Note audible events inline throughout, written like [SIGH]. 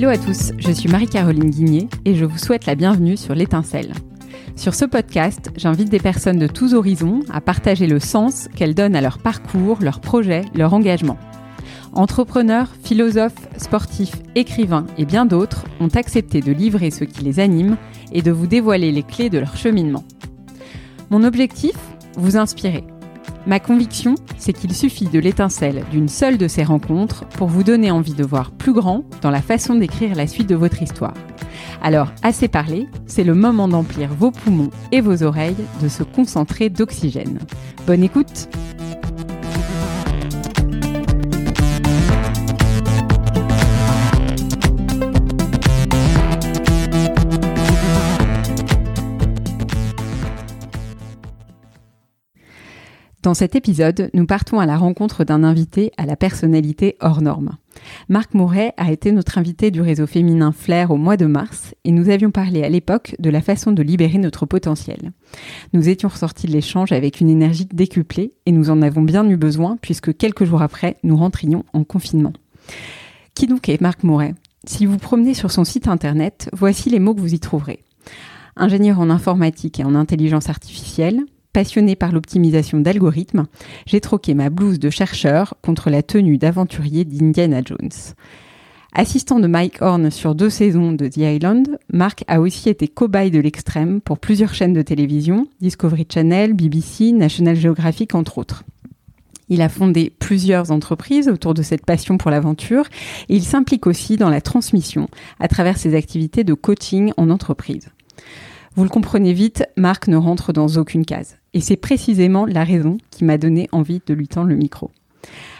Hello à tous, je suis Marie-Caroline Guigné et je vous souhaite la bienvenue sur l'étincelle. Sur ce podcast, j'invite des personnes de tous horizons à partager le sens qu'elles donnent à leur parcours, leurs projets, leur engagement. Entrepreneurs, philosophes, sportifs, écrivains et bien d'autres ont accepté de livrer ce qui les anime et de vous dévoiler les clés de leur cheminement. Mon objectif Vous inspirer. Ma conviction, c'est qu'il suffit de l'étincelle d'une seule de ces rencontres pour vous donner envie de voir plus grand dans la façon d'écrire la suite de votre histoire. Alors, assez parlé, c'est le moment d'emplir vos poumons et vos oreilles de se concentrer d'oxygène. Bonne écoute Dans cet épisode, nous partons à la rencontre d'un invité à la personnalité hors norme. Marc Mouret a été notre invité du réseau féminin Flair au mois de mars et nous avions parlé à l'époque de la façon de libérer notre potentiel. Nous étions ressortis de l'échange avec une énergie décuplée et nous en avons bien eu besoin puisque quelques jours après, nous rentrions en confinement. Qui donc est Marc Mouret Si vous promenez sur son site internet, voici les mots que vous y trouverez. Ingénieur en informatique et en intelligence artificielle, Passionné par l'optimisation d'algorithmes, j'ai troqué ma blouse de chercheur contre la tenue d'aventurier d'Indiana Jones. Assistant de Mike Horn sur deux saisons de The Island, Mark a aussi été cobaye de l'extrême pour plusieurs chaînes de télévision, Discovery Channel, BBC, National Geographic entre autres. Il a fondé plusieurs entreprises autour de cette passion pour l'aventure et il s'implique aussi dans la transmission à travers ses activités de coaching en entreprise. Vous le comprenez vite, Marc ne rentre dans aucune case. Et c'est précisément la raison qui m'a donné envie de lui tendre le micro.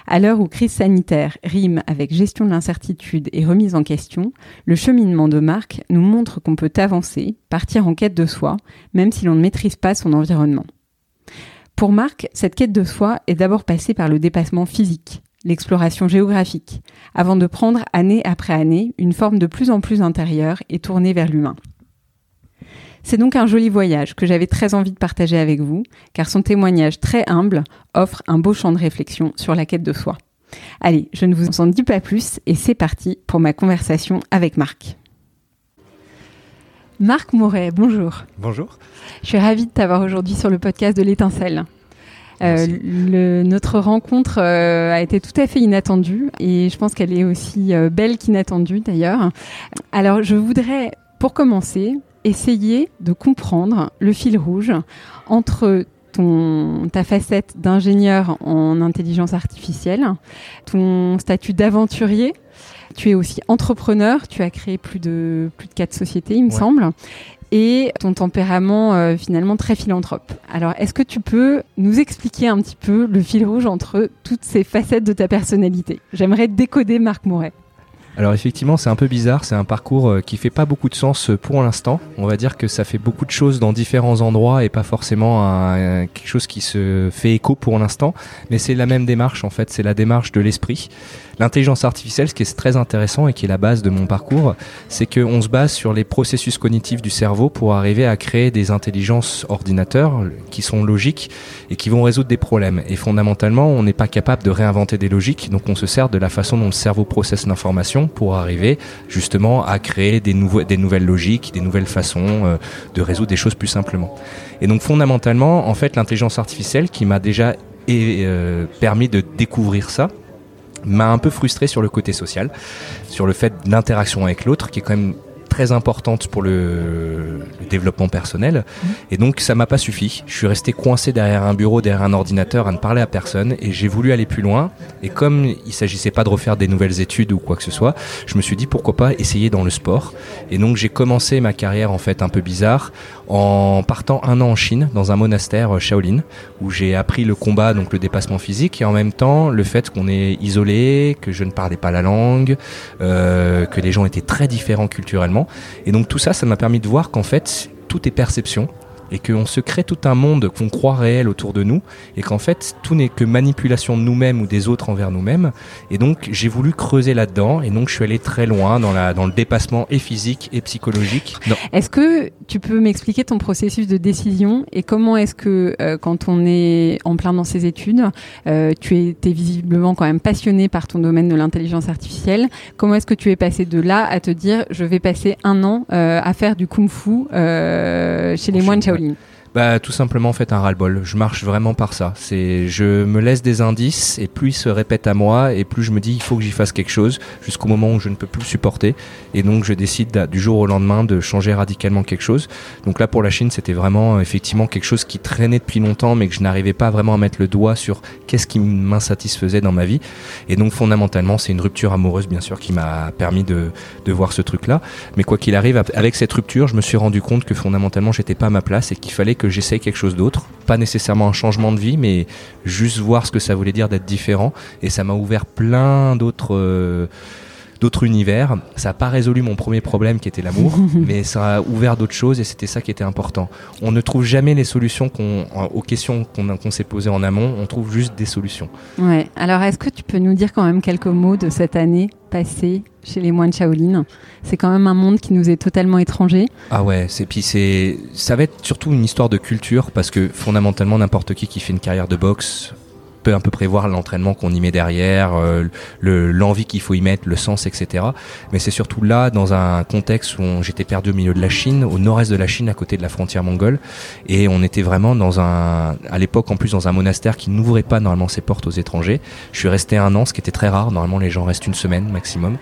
À l'heure où crise sanitaire rime avec gestion de l'incertitude et remise en question, le cheminement de Marc nous montre qu'on peut avancer, partir en quête de soi, même si l'on ne maîtrise pas son environnement. Pour Marc, cette quête de soi est d'abord passée par le dépassement physique, l'exploration géographique, avant de prendre année après année une forme de plus en plus intérieure et tournée vers l'humain. C'est donc un joli voyage que j'avais très envie de partager avec vous, car son témoignage très humble offre un beau champ de réflexion sur la quête de soi. Allez, je ne vous en dis pas plus et c'est parti pour ma conversation avec Marc. Marc Moret, bonjour. Bonjour. Je suis ravie de t'avoir aujourd'hui sur le podcast de l'étincelle. Euh, notre rencontre euh, a été tout à fait inattendue et je pense qu'elle est aussi euh, belle qu'inattendue d'ailleurs. Alors je voudrais pour commencer essayer de comprendre le fil rouge entre ton, ta facette d'ingénieur en intelligence artificielle, ton statut d'aventurier. Tu es aussi entrepreneur, tu as créé plus de, plus de quatre sociétés, il me semble, et ton tempérament euh, finalement très philanthrope. Alors, est-ce que tu peux nous expliquer un petit peu le fil rouge entre toutes ces facettes de ta personnalité? J'aimerais décoder Marc Moret. Alors effectivement, c'est un peu bizarre, c'est un parcours euh, qui fait pas beaucoup de sens euh, pour l'instant. On va dire que ça fait beaucoup de choses dans différents endroits et pas forcément quelque chose qui se fait écho pour l'instant, mais c'est la même démarche en fait, c'est la démarche de l'esprit. L'intelligence artificielle, ce qui est très intéressant et qui est la base de mon parcours, c'est qu'on se base sur les processus cognitifs du cerveau pour arriver à créer des intelligences ordinateurs qui sont logiques et qui vont résoudre des problèmes. Et fondamentalement, on n'est pas capable de réinventer des logiques, donc on se sert de la façon dont le cerveau processe l'information pour arriver justement à créer des, nouvelles logiques, des nouvelles façons euh, de résoudre des choses plus simplement. Et donc fondamentalement, en fait, l'intelligence artificielle qui m'a déjà euh, permis de découvrir ça, m'a un peu frustré sur le côté social, sur le fait de l'interaction avec l'autre, qui est quand même très importante pour le, développement personnel. Mmh. Et donc, ça m'a pas suffi. Je suis resté coincé derrière un bureau, derrière un ordinateur, à ne parler à personne. Et j'ai voulu aller plus loin. Et comme il s'agissait pas de refaire des nouvelles études ou quoi que ce soit, je me suis dit pourquoi pas essayer dans le sport. Et donc, j'ai commencé ma carrière en fait un peu bizarre en partant un an en Chine dans un monastère euh, Shaolin où j'ai appris le combat, donc le dépassement physique et en même temps le fait qu'on est isolé, que je ne parlais pas la langue, euh, que les gens étaient très différents culturellement. Et donc tout ça, ça m'a permis de voir qu'en fait tout est perception et qu'on se crée tout un monde qu'on croit réel autour de nous et qu'en fait tout n'est que manipulation de nous-mêmes ou des autres envers nous-mêmes. Et donc j'ai voulu creuser là-dedans et donc je suis allé très loin dans, la, dans le dépassement et physique et psychologique. Est-ce que tu peux m'expliquer ton processus de décision et comment est-ce que euh, quand on est en plein dans ses études, euh, tu étais visiblement quand même passionné par ton domaine de l'intelligence artificielle, comment est-ce que tu es passé de là à te dire je vais passer un an euh, à faire du kung-fu chez les moines Shaolin Yeah. Bah, tout simplement, en fait, un ras-le-bol. Je marche vraiment par ça. C'est, je me laisse des indices et plus ils se répètent à moi et plus je me dis il faut que j'y fasse quelque chose jusqu'au moment où je ne peux plus supporter. Et donc, je décide du jour au lendemain de changer radicalement quelque chose. Donc là, pour la Chine, c'était vraiment effectivement quelque chose qui traînait depuis longtemps, mais que je n'arrivais pas vraiment à mettre le doigt sur qu'est-ce qui m'insatisfaisait dans ma vie. Et donc, fondamentalement, c'est une rupture amoureuse, bien sûr, qui m'a permis de, de voir ce truc-là. Mais quoi qu'il arrive, avec cette rupture, je me suis rendu compte que fondamentalement, j'étais pas à ma place et qu'il fallait que j'essaye quelque chose d'autre. Pas nécessairement un changement de vie, mais juste voir ce que ça voulait dire d'être différent. Et ça m'a ouvert plein d'autres. D'autres univers. Ça n'a pas résolu mon premier problème qui était l'amour, [LAUGHS] mais ça a ouvert d'autres choses et c'était ça qui était important. On ne trouve jamais les solutions aux questions qu'on s'est posées en amont, on trouve juste des solutions. Ouais. Alors est-ce que tu peux nous dire quand même quelques mots de cette année passée chez les moines Shaolin? C'est quand même un monde qui nous est totalement étranger. Ah ouais, c'est puis c'est ça va être surtout une histoire de culture parce que fondamentalement n'importe qui qui fait une carrière de boxe peut un peu prévoir l'entraînement qu'on y met derrière, euh, l'envie qu'il faut y mettre, le sens, etc. Mais c'est surtout là, dans un contexte où j'étais perdu au milieu de la Chine, au nord-est de la Chine, à côté de la frontière mongole, et on était vraiment dans un, à l'époque en plus dans un monastère qui n'ouvrait pas normalement ses portes aux étrangers. Je suis resté un an, ce qui était très rare. Normalement, les gens restent une semaine maximum.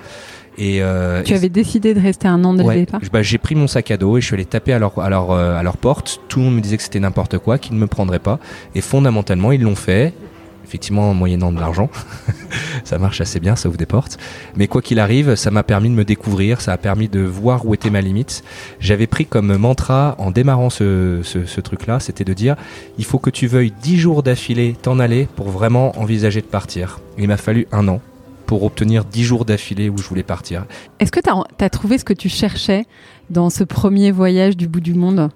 Et euh, tu avais décidé de rester un an dès le départ? bah, J'ai pris mon sac à dos et je suis allé taper à leur, à leur, euh, à leur porte. Tout le monde me disait que c'était n'importe quoi, qu'ils ne me prendraient pas. Et fondamentalement, ils l'ont fait effectivement en moyennant de l'argent. [LAUGHS] ça marche assez bien, ça ouvre des portes. Mais quoi qu'il arrive, ça m'a permis de me découvrir, ça a permis de voir où était ma limite. J'avais pris comme mantra en démarrant ce, truc-là, c'était de dire il faut que tu veuilles 10 jours d'affilée t'en aller pour vraiment envisager de partir. Il m'a fallu un an pour obtenir 10 jours d'affilée où je voulais partir. Est-ce que tu as trouvé ce que tu cherchais dans ce premier voyage du bout du monde?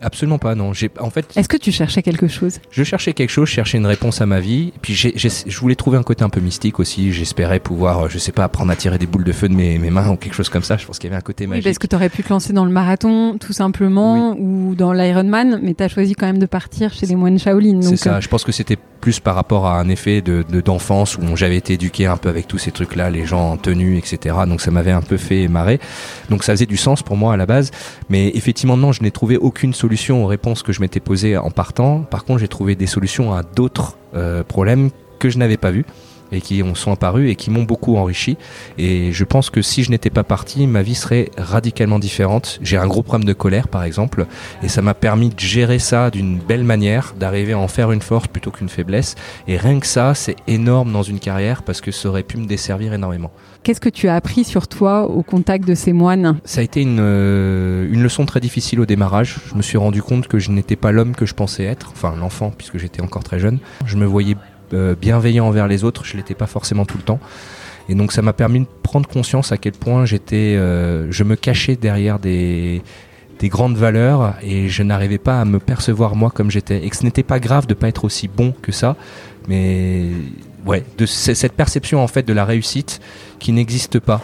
Absolument pas, non. J'ai, en fait. Est-ce que tu cherchais quelque chose? Je cherchais quelque chose, je cherchais une réponse à ma vie. Puis j'ai, je voulais trouver un côté un peu mystique aussi. J'espérais pouvoir, euh, je sais pas, apprendre à tirer des boules de feu de mes, mes mains ou quelque chose comme ça. Je pense qu'il y avait un côté magique. Oui, parce que tu aurais pu te lancer dans le marathon, tout simplement, ou dans l'Ironman, mais tu as choisi quand même de partir chez les moines Shaolin. C'est ça. Euh, je pense que c'était plus par rapport à un effet de, d'enfance où j'avais été éduqué un peu avec tous ces trucs-là, les gens en tenue, etc. Donc ça m'avait un peu fait marrer. Donc ça faisait du sens pour moi à la base. Mais effectivement, non, je n'ai trouvé aucune solution aux réponses que je m'étais posées en partant. Par contre, j'ai trouvé des solutions à d'autres euh, problèmes que je n'avais pas vus et qui ont sont apparus et qui m'ont beaucoup enrichi. Et je pense que si je n'étais pas parti, ma vie serait radicalement différente. J'ai un gros problème de colère, par exemple, et ça m'a permis de gérer ça d'une belle manière, d'arriver à en faire une force plutôt qu'une faiblesse. Et rien que ça, c'est énorme dans une carrière parce que ça aurait pu me desservir énormément. Qu'est-ce que tu as appris sur toi au contact de ces moines? Ça a été une, euh, une leçon très difficile au démarrage. Je me suis rendu compte que je n'étais pas l'homme que je pensais être, enfin l'enfant puisque j'étais encore très jeune. Je me voyais euh, bienveillant envers les autres, je l'étais pas forcément tout le temps. Et donc ça m'a permis de prendre conscience à quel point j'étais, euh, je me cachais derrière des, des grandes valeurs et je n'arrivais pas à me percevoir moi comme j'étais. Et que ce n'était pas grave de pas être aussi bon que ça, mais ouais, de cette perception en fait de la réussite qui n'existe pas.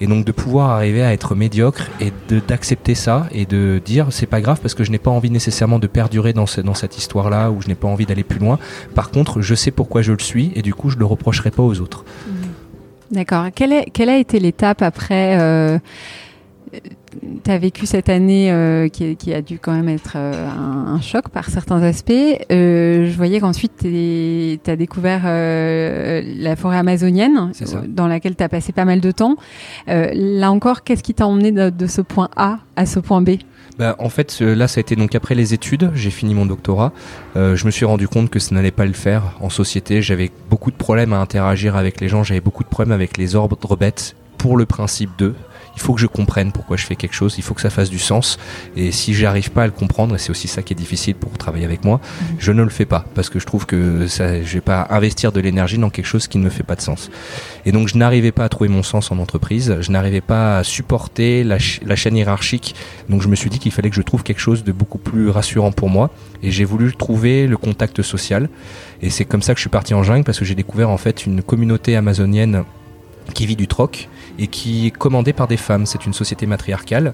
Et donc de pouvoir arriver à être médiocre et d'accepter ça et de dire c'est pas grave parce que je n'ai pas envie nécessairement de perdurer dans, dans cette histoire là ou je n'ai pas envie d'aller plus loin. Par contre je sais pourquoi je le suis et du coup je le reprocherai pas aux autres. D'accord. Quelle, quelle, a été l'étape après euh, tu as vécu cette année euh, qui, a dû quand même être euh, un, choc par certains aspects. Euh, je voyais qu'ensuite tu as découvert la forêt amazonienne, dans laquelle tu as passé pas mal de temps. là encore, qu'est-ce qui t'a emmené de, ce point A à ce point B? Bah, en fait, là, ça a été donc après les études, j'ai fini mon doctorat. je me suis rendu compte que ça n'allait pas le faire en société. J'avais beaucoup de problèmes à interagir avec les gens, j'avais beaucoup de problèmes avec les ordres bêtes pour le principe d'eux il faut que je comprenne pourquoi je fais quelque chose, il faut que ça fasse du sens. Et si j'arrive pas à le comprendre, et c'est aussi ça qui est difficile pour travailler avec moi, mhm. je ne le fais pas parce que je trouve que ça, je vais pas investir de l'énergie dans quelque chose qui ne me fait pas de sens. Et donc je n'arrivais pas à trouver mon sens en entreprise, je n'arrivais pas à supporter la, la chaîne hiérarchique. Donc je me suis dit qu'il fallait que je trouve quelque chose de beaucoup plus rassurant pour moi. Et j'ai voulu trouver le contact social. Et c'est comme ça que je suis parti en jungle parce que j'ai découvert en fait une communauté amazonienne qui vit du troc et qui est commandée par des femmes. C'est une société matriarcale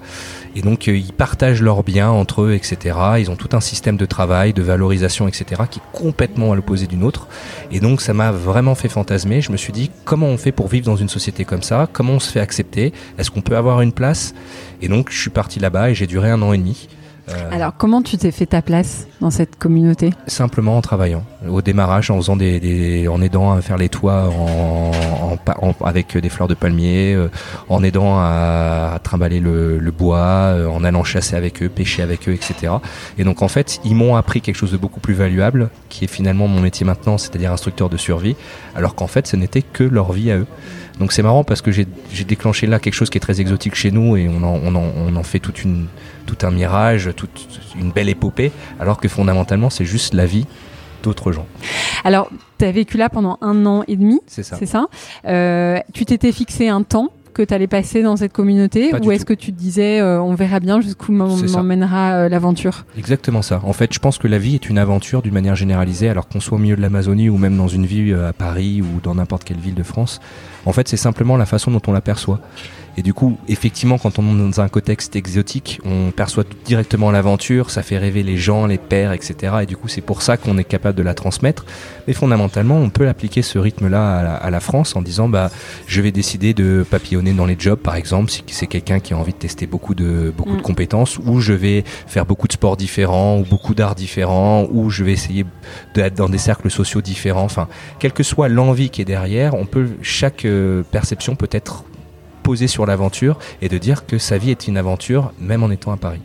et donc euh, ils partagent leurs biens entre eux, etc. Ils ont tout un système de travail, de valorisation, etc. qui est complètement à l'opposé d'une autre. Et donc ça m'a vraiment fait fantasmer. Je me suis dit comment on fait pour vivre dans une société comme ça? Comment on se fait accepter? Est-ce qu'on peut avoir une place? Et donc je suis parti là-bas et j'ai duré un an et demi. Euh, Alors, comment tu t'es fait ta place dans cette communauté? Simplement en travaillant. Au démarrage, en faisant des, en aidant à faire les toits en, avec des fleurs de palmier, euh, en aidant à, trimballer le, bois, euh, en allant chasser avec eux, pêcher avec eux, etc. Et donc, en fait, ils m'ont appris quelque chose de beaucoup plus valuable, qui est finalement mon métier maintenant, c'est-à-dire instructeur de survie, alors qu'en fait, ce n'était que leur vie à eux. Donc c'est marrant parce que j'ai déclenché là quelque chose qui est très exotique chez nous et on en, on en, on en fait toute une, tout un mirage, toute une belle épopée, alors que fondamentalement c'est juste la vie d'autres gens. Alors, tu as vécu là pendant un an et demi, c'est ça. C'est ça? Euh, tu t'étais fixé un temps que tu allais passer dans cette communauté ou est-ce que tu te disais euh, on verra bien jusqu'où m'emmènera euh, l'aventure? Exactement ça. En fait, je pense que la vie est une aventure d'une manière généralisée, alors qu'on soit au milieu de l'Amazonie ou même dans une ville à Paris ou dans n'importe quelle ville de France. En fait, c'est simplement la façon dont on l'aperçoit. Et du coup, effectivement, quand on est dans un contexte exotique, on perçoit directement l'aventure, ça fait rêver les gens, les pères, etc. Et du coup, c'est pour ça qu'on est capable de la transmettre. Mais fondamentalement, on peut appliquer ce rythme-là à, la France en disant, bah, je vais décider de papillonner dans les jobs, par exemple, si c'est quelqu'un qui a envie de tester beaucoup de beaucoup de mm. compétences, ou je vais faire beaucoup de sports différents, ou beaucoup d'arts différents, ou je vais essayer d'être dans des cercles sociaux différents. Enfin, quelle que soit l'envie qui est derrière, on peut chaque euh, perception peut être poser sur l'aventure et de dire que sa vie est une aventure, même en étant à Paris.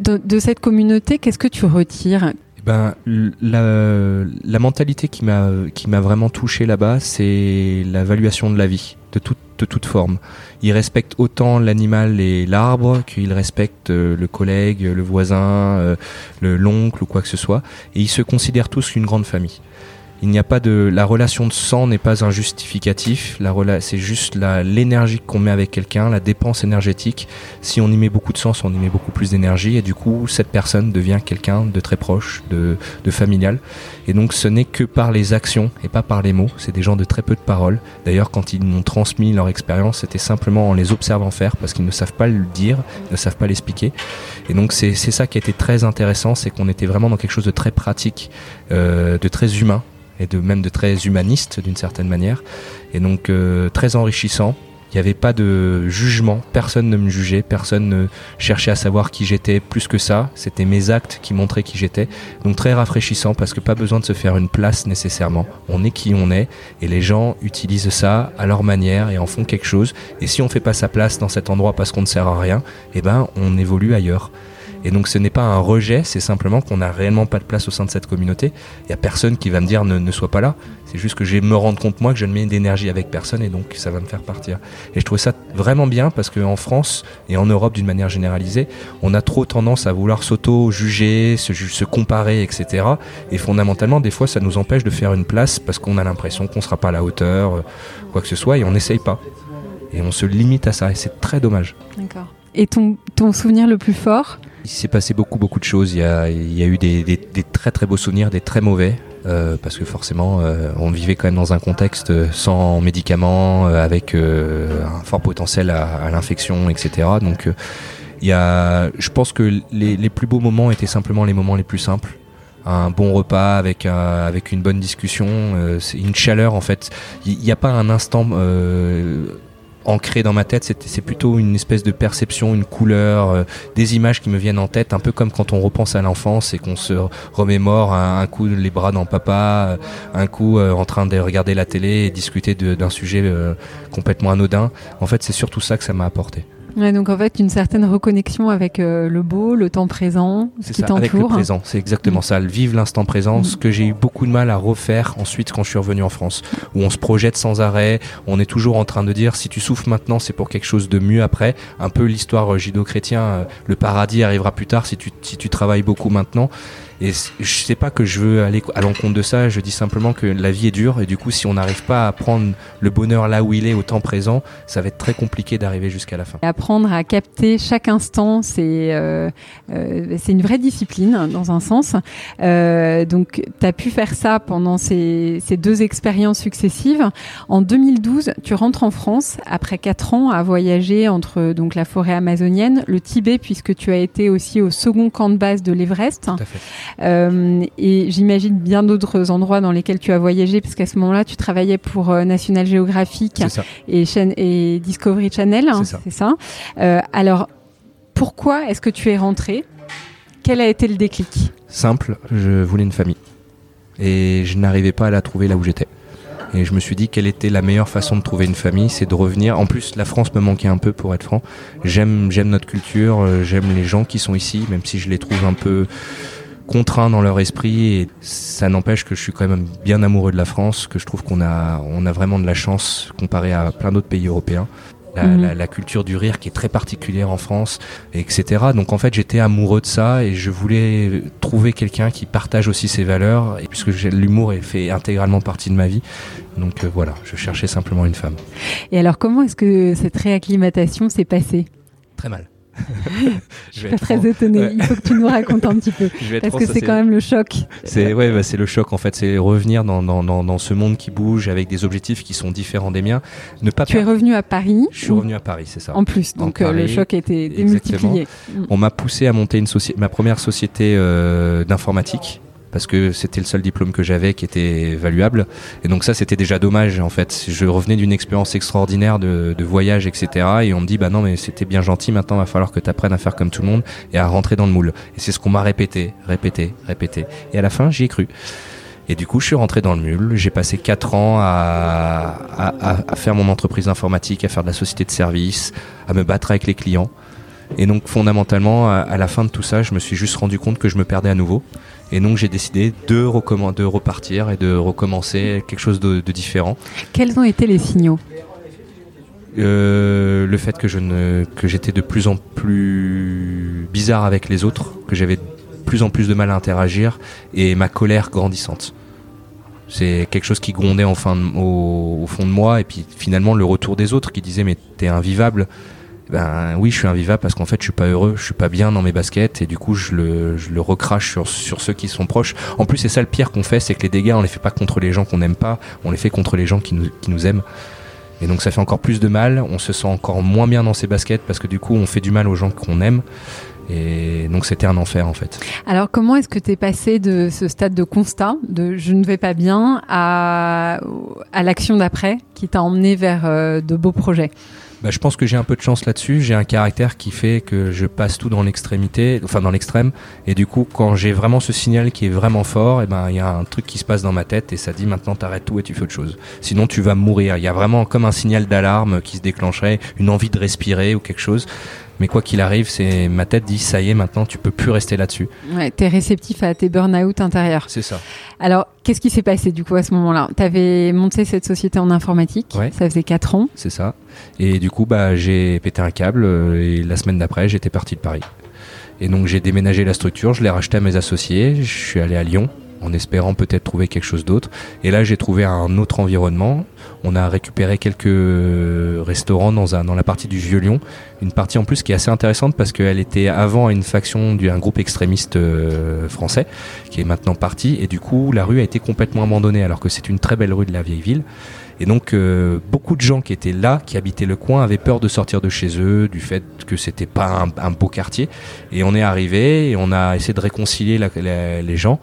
De, cette communauté, qu'est-ce que tu retires? Eh ben, la, la mentalité qui m'a qui m'a vraiment touché là-bas, c'est la valuation de la vie, de toute de toute forme. Ils respectent autant l'animal et l'arbre qu'ils respectent euh, le collègue, le voisin, euh, le l'oncle ou quoi que ce soit, et ils se considèrent tous une grande famille. Il n'y a pas de la relation de sang n'est pas un justificatif. La c'est juste l'énergie qu'on met avec quelqu'un, la dépense énergétique. Si on y met beaucoup de sens, on y met beaucoup plus d'énergie et du coup cette personne devient quelqu'un de très proche, de, de familial. Et donc ce n'est que par les actions et pas par les mots. C'est des gens de très peu de paroles. D'ailleurs quand ils m'ont transmis leur expérience, c'était simplement en les observant faire parce qu'ils ne savent pas le dire, ne savent pas l'expliquer. Et donc c'est ça qui a été très intéressant, c'est qu'on était vraiment dans quelque chose de très pratique, euh, de très humain et de même de très humaniste d'une certaine manière, et donc euh, très enrichissant. Il n'y avait pas de jugement, personne ne me jugeait, personne ne cherchait à savoir qui j'étais plus que ça. C'était mes actes qui montraient qui j'étais. Donc très rafraîchissant parce que pas besoin de se faire une place nécessairement. On est qui on est et les gens utilisent ça à leur manière et en font quelque chose. Et si on fait pas sa place dans cet endroit parce qu'on ne sert à rien, eh ben on évolue ailleurs. Et donc ce n'est pas un rejet, c'est simplement qu'on n'a réellement pas de place au sein de cette communauté. Il n'y a personne qui va me dire ne, ne sois pas là. C'est juste que je me rendre compte moi que je ne mets d'énergie avec personne et donc ça va me faire partir. Et je trouve ça vraiment bien parce qu'en France et en Europe d'une manière généralisée, on a trop tendance à vouloir s'auto-juger, se, se comparer, etc. Et fondamentalement, des fois, ça nous empêche de faire une place parce qu'on a l'impression qu'on ne sera pas à la hauteur, euh, quoi que ce soit, et on n'essaye pas. Et on se limite à ça et c'est très dommage. D'accord. Et ton, ton souvenir le plus fort? Il s'est passé beaucoup, beaucoup de choses. Il y a, eu des, très, très beaux souvenirs, des très mauvais. Euh, parce que forcément, euh, on vivait quand même dans un contexte sans médicaments, euh, avec euh, un fort potentiel à, l'infection, etc. Donc, il y a, je pense que les, plus beaux moments étaient simplement les moments les plus simples. Un bon repas avec avec une bonne discussion, une chaleur en fait. Il n'y a pas un instant ancré dans ma tête, c'est plutôt une espèce de perception, une couleur, euh, des images qui me viennent en tête, un peu comme quand on repense à l'enfance et qu'on se remémore un, coup les bras dans papa, euh, un coup euh, en train de regarder la télé et discuter d'un sujet complètement anodin. En fait, c'est surtout ça que ça m'a apporté. Ouais, donc en fait, une certaine reconnexion avec euh, le beau, le temps présent, ce qui t'entoure. Avec le présent, c'est exactement mm. ça. Vivre l'instant présent, mm. ce que j'ai eu beaucoup de mal à refaire ensuite quand je suis revenu en France, où on se projette sans arrêt, on est toujours en train de dire si tu souffres maintenant, c'est pour quelque chose de mieux après. Un peu l'histoire euh, judo-chrétien, euh, le paradis arrivera plus tard si tu, si tu travailles beaucoup maintenant. Et je sais pas que je veux aller à l'encontre de ça, je dis simplement que la vie est dure et du coup si on n'arrive pas à prendre le bonheur là où il est au temps présent, ça va être très compliqué d'arriver jusqu'à la fin. Apprendre à capter chaque instant, c'est euh, euh, c'est une vraie discipline dans un sens. Euh, donc tu as pu faire ça pendant ces, ces deux expériences successives. En 2012, tu rentres en France après quatre ans à voyager entre donc la forêt amazonienne, le Tibet puisque tu as été aussi au second camp de base de l'Everest. Euh, et j'imagine bien d'autres endroits dans lesquels tu as voyagé, parce qu'à ce moment-là, tu travaillais pour euh, National Geographic et, et, Discovery Channel, hein, c'est ça. Euh, alors, pourquoi est-ce que tu es rentré? Quel a été le déclic? Simple, je voulais une famille. Et je n'arrivais pas à la trouver là où j'étais. Et je me suis dit quelle était la meilleure façon de trouver une famille, c'est de revenir. En plus, la France me manquait un peu pour être franc. J'aime, j'aime notre culture, j'aime les gens qui sont ici, même si je les trouve un peu contraints dans leur esprit et ça n'empêche que je suis quand même bien amoureux de la France, que je trouve qu'on a, on a vraiment de la chance comparé à plein d'autres pays européens. La, mhm. la, culture du rire qui est très particulière en France, etc. Donc en fait j'étais amoureux de ça et je voulais trouver quelqu'un qui partage aussi ces valeurs, et puisque l'humour fait intégralement partie de ma vie. Donc euh, voilà, je cherchais simplement une femme. Et alors comment est-ce que cette réacclimatation s'est passée? Très mal. [LAUGHS] je suis pas très étonné. Il faut que tu nous racontes un petit peu. [LAUGHS] Parce que c'est quand même le choc. C'est ouais, bah, c'est le choc en fait. C'est revenir dans, dans, dans, ce monde qui bouge avec des objectifs qui sont différents des miens. Ne pas tu es revenu à Paris. Je suis revenu à Paris, c'est ça. En plus, donc euh, le choc a été démultiplié. On m'a poussé à monter une ma première société euh, d'informatique parce que c'était le seul diplôme que j'avais qui était valuable. Et donc ça, c'était déjà dommage en fait. Je revenais d'une expérience extraordinaire de, voyage, etc. Et on me dit, bah non, mais c'était bien gentil, maintenant il va falloir que tu apprennes à faire comme tout le monde et à rentrer dans le moule. Et c'est ce qu'on m'a répété, répété, répété. Et à la fin, j'y ai cru. Et du coup, je suis rentré dans le mule. J'ai passé 4 ans à, faire mon entreprise informatique, à faire de la société de service, à me battre avec les clients. Et donc, fondamentalement, à la fin de tout ça, je me suis juste rendu compte que je me perdais à nouveau. Et donc j'ai décidé de, de repartir et de recommencer quelque chose de, différent. Quels ont été les signaux? Euh, le fait que je ne que j'étais de plus en plus bizarre avec les autres, que j'avais de plus en plus de mal à interagir et ma colère grandissante. C'est quelque chose qui grondait au, au, fond de moi et puis finalement le retour des autres qui disaient mais t'es invivable ben oui, je suis invivable parce qu'en fait, je suis pas heureux, je suis pas bien dans mes baskets et du coup, je le, je le recrache sur, sur ceux qui sont proches. En plus, c'est ça le pire qu'on fait, c'est que les dégâts, on les fait pas contre les gens qu'on n'aime pas, on les fait contre les gens qui nous, qui nous aiment. Et donc, ça fait encore plus de mal, on se sent encore moins bien dans ses baskets parce que du coup, on fait du mal aux gens qu'on aime. Et donc c'était un enfer en fait. Alors comment est-ce que tu es passé de ce stade de constat, de je ne vais pas bien, à, à l'action d'après qui t'a emmené vers euh, de beaux projets? Bah, je pense que j'ai un peu de chance là-dessus. J'ai un caractère qui fait que je passe tout dans l'extrémité, enfin dans l'extrême. Et du coup, quand j'ai vraiment ce signal qui est vraiment fort, eh ben il y a un truc qui se passe dans ma tête et ça dit maintenant t'arrêtes tout et tu fais autre chose. Sinon tu vas mourir. Il y a vraiment comme un signal d'alarme qui se déclencherait, une envie de respirer ou quelque chose. Mais quoi qu'il arrive, c'est ma tête dit ça y est, maintenant tu peux plus rester là-dessus. Ouais, tu es réceptif à tes burn-out intérieurs. C'est ça. Alors, qu'est-ce qui s'est passé du coup à ce moment-là? Tu avais monté cette société en informatique, ouais. ça faisait 4 ans. C'est ça. Et du coup, bah, j'ai pété un câble euh, et la semaine d'après, j'étais parti de Paris. Et donc j'ai déménagé la structure, je l'ai racheté à mes associés, je suis allé à Lyon en espérant peut-être trouver quelque chose d'autre. Et là, j'ai trouvé un autre environnement. On a récupéré quelques restaurants dans, un, dans la partie du Vieux-Lyon. Une partie en plus qui est assez intéressante parce qu'elle était avant une faction d'un groupe extrémiste euh, français qui est maintenant parti. Et du coup, la rue a été complètement abandonnée alors que c'est une très belle rue de la vieille ville. Et donc euh, beaucoup de gens qui étaient là, qui habitaient le coin, avaient peur de sortir de chez eux, du fait que c'était pas un, beau quartier. Et on est arrivé et on a essayé de réconcilier les gens.